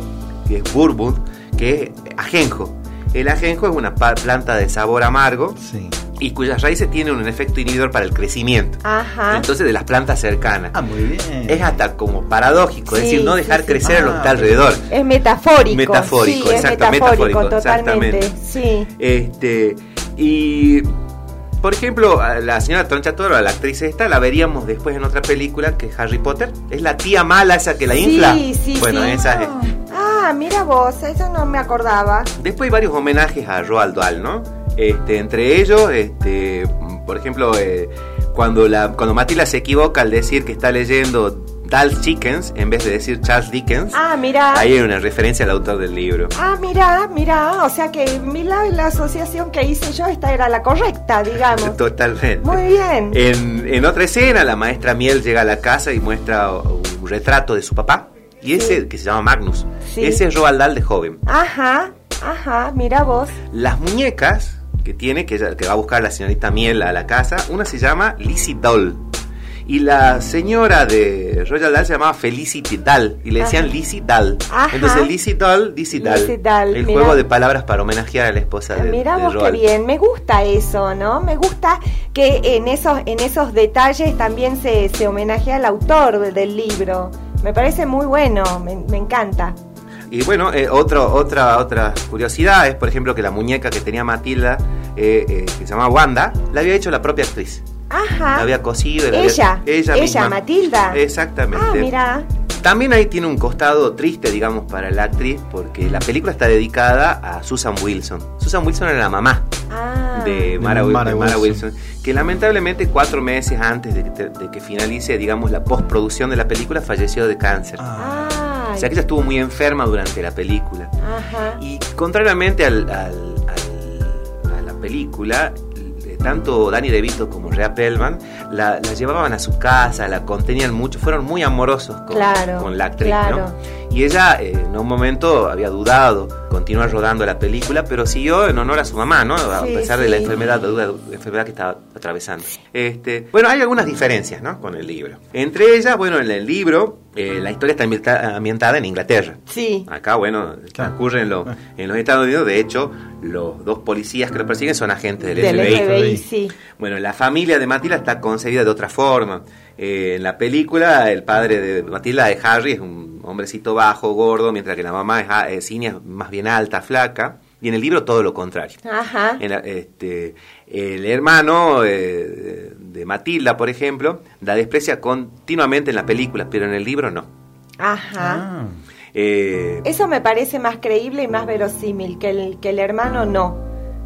que es Bourbon, que es ajenjo. El ajenjo es una planta de sabor amargo. Sí y cuyas raíces tienen un efecto inhibidor para el crecimiento. Ajá. Entonces, de las plantas cercanas. Ah, muy bien. Es hasta como paradójico, es decir, no dejar crecer a lo que está alrededor. Es metafórico. Metafórico, exactamente. Metafórico, totalmente. Sí. Este, y por ejemplo, la señora Troncha Toro, la actriz esta, la veríamos después en otra película que es Harry Potter. Es la tía mala esa que la infla. Sí, sí, bueno, esa es. Ah, mira vos, eso no me acordaba. Después hay varios homenajes a Roald Dahl, ¿no? Este, entre ellos, este, por ejemplo, eh, cuando, la, cuando Matilda se equivoca al decir que está leyendo Dal Chickens en vez de decir Charles Dickens. Ah, mira. Ahí hay una referencia al autor del libro. Ah, mira, mira. O sea que mira, la asociación que hice yo, esta era la correcta, digamos. Totalmente. Muy bien. En, en otra escena, la maestra Miel llega a la casa y muestra un retrato de su papá. Y ese, que se llama Magnus. Ese es Roald Dahl de joven. Ajá, ajá, mira vos. Las muñecas que tiene, que, que va a buscar la señorita Miel a la casa, una se llama Lizzie Doll. Y la señora de Royal Dahl se llamaba Felicity Dahl y le decían Lizzie Dahl. Entonces Lizzie Doll, Lizzie Dahl. el juego de palabras para homenajear a la esposa de, Mira vos qué bien, me gusta eso, ¿no? Me gusta que en esos, en esos detalles también se, se homenajea al autor del libro. Me parece muy bueno, me, encanta. Y bueno, eh, otro, otra, otra curiosidad es, por ejemplo, que la muñeca que tenía Matilda, eh, eh, que se llamaba Wanda, la había hecho la propia actriz. Ajá. había cosido. ella, ella, ella Matilda. Exactamente. Ah, mira. También ahí tiene un costado triste, digamos, para la actriz, porque la película está dedicada a Susan Wilson. Susan Wilson era la mamá ah. de, Mara, Wilson. que lamentablemente cuatro meses antes de que, finalice, digamos, la postproducción de la película, falleció de cáncer. Ah. O sea que ella estuvo muy enferma durante la película. Ajá. Y contrariamente al, a la película, tanto Danny DeVito como Rhea Pellman la, llevaban a su casa, la contenían mucho, fueron muy amorosos con, con la actriz. Y ella eh, en un momento había dudado continuar rodando la película, pero siguió en honor a su mamá, ¿no? A pesar de la enfermedad, la enfermedad que estaba atravesando. Este, bueno, hay algunas diferencias, ¿no? Con el libro. Entre ellas, bueno, en el libro eh, la historia está ambientada en Inglaterra. Sí. Acá, bueno, ocurre en, en, los Estados Unidos. De hecho, los dos policías que lo persiguen son agentes del, del FBI. sí. Bueno, la familia de Matilda está concebida de otra forma. Eh, en la película, el padre de Matilda, de Harry, es un hombrecito bajo, gordo, mientras que la mamá es, ah, es más bien alta, flaca. Y en el libro todo lo contrario. Ajá. este, el hermano eh, de Matilda, por ejemplo, la desprecia continuamente en la película, pero en el libro no. Ajá. Ah. Eh, Eso me parece más creíble y más verosímil, que el, que el hermano no.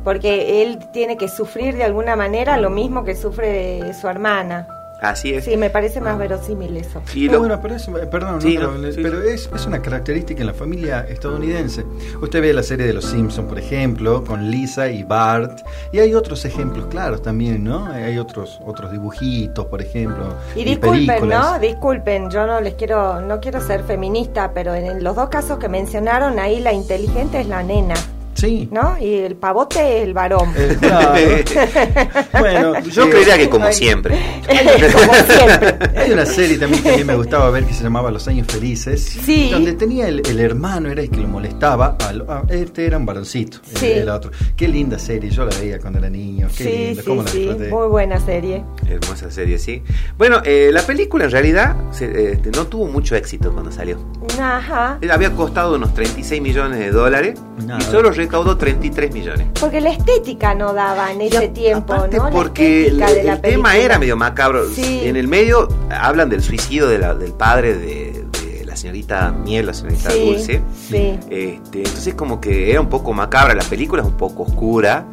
Porque él tiene que sufrir de alguna manera lo mismo que sufre su hermana. Así es. Sí, me parece más verosímil eso. bueno, pero es, perdón, pero, es, es, una característica en la familia estadounidense. Usted ve la serie de Los Simpsons, por ejemplo, con Lisa y Bart, y hay otros ejemplos claros también, ¿no? Hay otros otros dibujitos, por ejemplo. Y, disculpen, ¿no? Disculpen, yo no les quiero, no quiero ser feminista, pero en los dos casos que mencionaron ahí la inteligente es la nena. Sí. ¿No? Y el pavote es el varón. bueno, yo creería que como siempre. como siempre. Hay una serie también que a mí me gustaba ver que se llamaba Los Años Felices. Sí. Donde tenía el, hermano, era el que lo molestaba. este era un varoncito. Sí. El, otro. Qué linda serie. Yo la veía cuando era niño. Qué sí, linda. ¿Cómo sí, Muy buena serie. Hermosa serie, sí. Bueno, eh, la película en realidad este, no tuvo mucho éxito cuando salió. Ajá. Había costado unos 36 millones de dólares. Y solo recaudó 33 millones. Porque la estética no daba en ese tiempo, ¿no? Porque el, tema era medio macabro. En el medio hablan del suicidio del padre de, la señorita Miel, la señorita Dulce. Sí. Este, entonces como que era un poco macabra, la película es un poco oscura,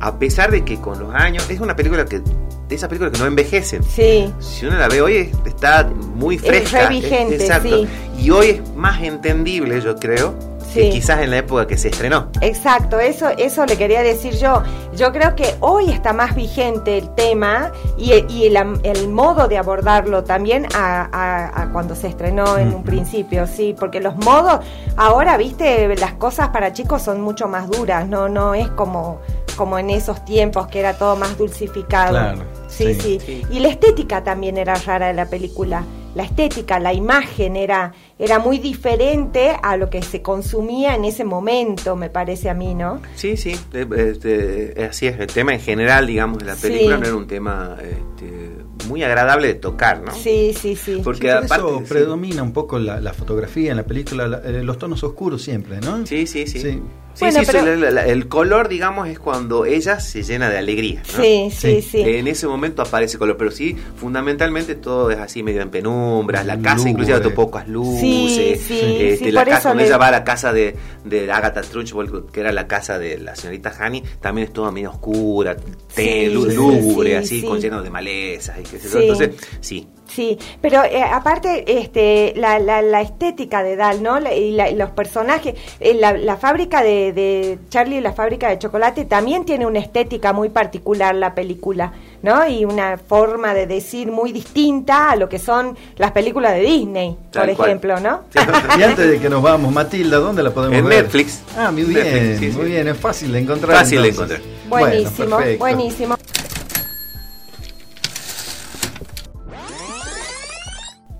a pesar de que con los años es una película que de esas películas que no envejecen. Sí. Si uno la ve hoy está muy fresca. Es vigente, exacto. Y hoy es más entendible, yo creo, quizás en la época que se estrenó. Exacto, eso, eso le quería decir yo. Yo creo que hoy está más vigente el tema y, el, modo de abordarlo también a, cuando se estrenó en un principio, sí, porque los modos, ahora, viste, las cosas para chicos son mucho más duras, no, no es como, como en esos tiempos que era todo más dulcificado. Claro, sí, sí. Y la estética también era rara de la película la estética, la imagen era, era muy diferente a lo que se consumía en ese momento, me parece a mí, ¿no? Sí, sí, este, así es. El tema en general, digamos, de la película no era un tema este, muy agradable de tocar, ¿no? Sí, sí, sí. Porque eso predomina un poco la, fotografía en la película, eh, los tonos oscuros siempre, ¿no? Sí, sí, sí. Sí, sí, el, color, digamos, es cuando ella se llena de alegría. Sí, sí, sí, En ese momento aparece color, pero sí, fundamentalmente todo es así medio en penumbras, la casa inclusive de pocas luces. Luces. este, la casa, cuando ella va a la casa de, de Agatha Trunchbull, que era la casa de la señorita Honey, también es todo medio oscura, té, lúgubre, así, con lleno de malezas y qué sé yo. Entonces, sí, Sí, pero eh, aparte este, la, la, estética de Dal, ¿no? y, los personajes, eh, la, fábrica de, de, Charlie y la fábrica de chocolate también tiene una estética muy particular la película, ¿no? Y una forma de decir muy distinta a lo que son las películas de Disney, por ejemplo, ¿no? y antes de que nos vamos, Matilda, ¿dónde la podemos ver? En Netflix. Ah, muy bien, muy bien, es fácil de encontrar. Fácil de encontrar. Buenísimo, buenísimo.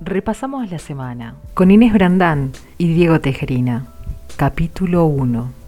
Repasamos la semana con Inés Brandán y Diego Tejerina. Capítulo 1.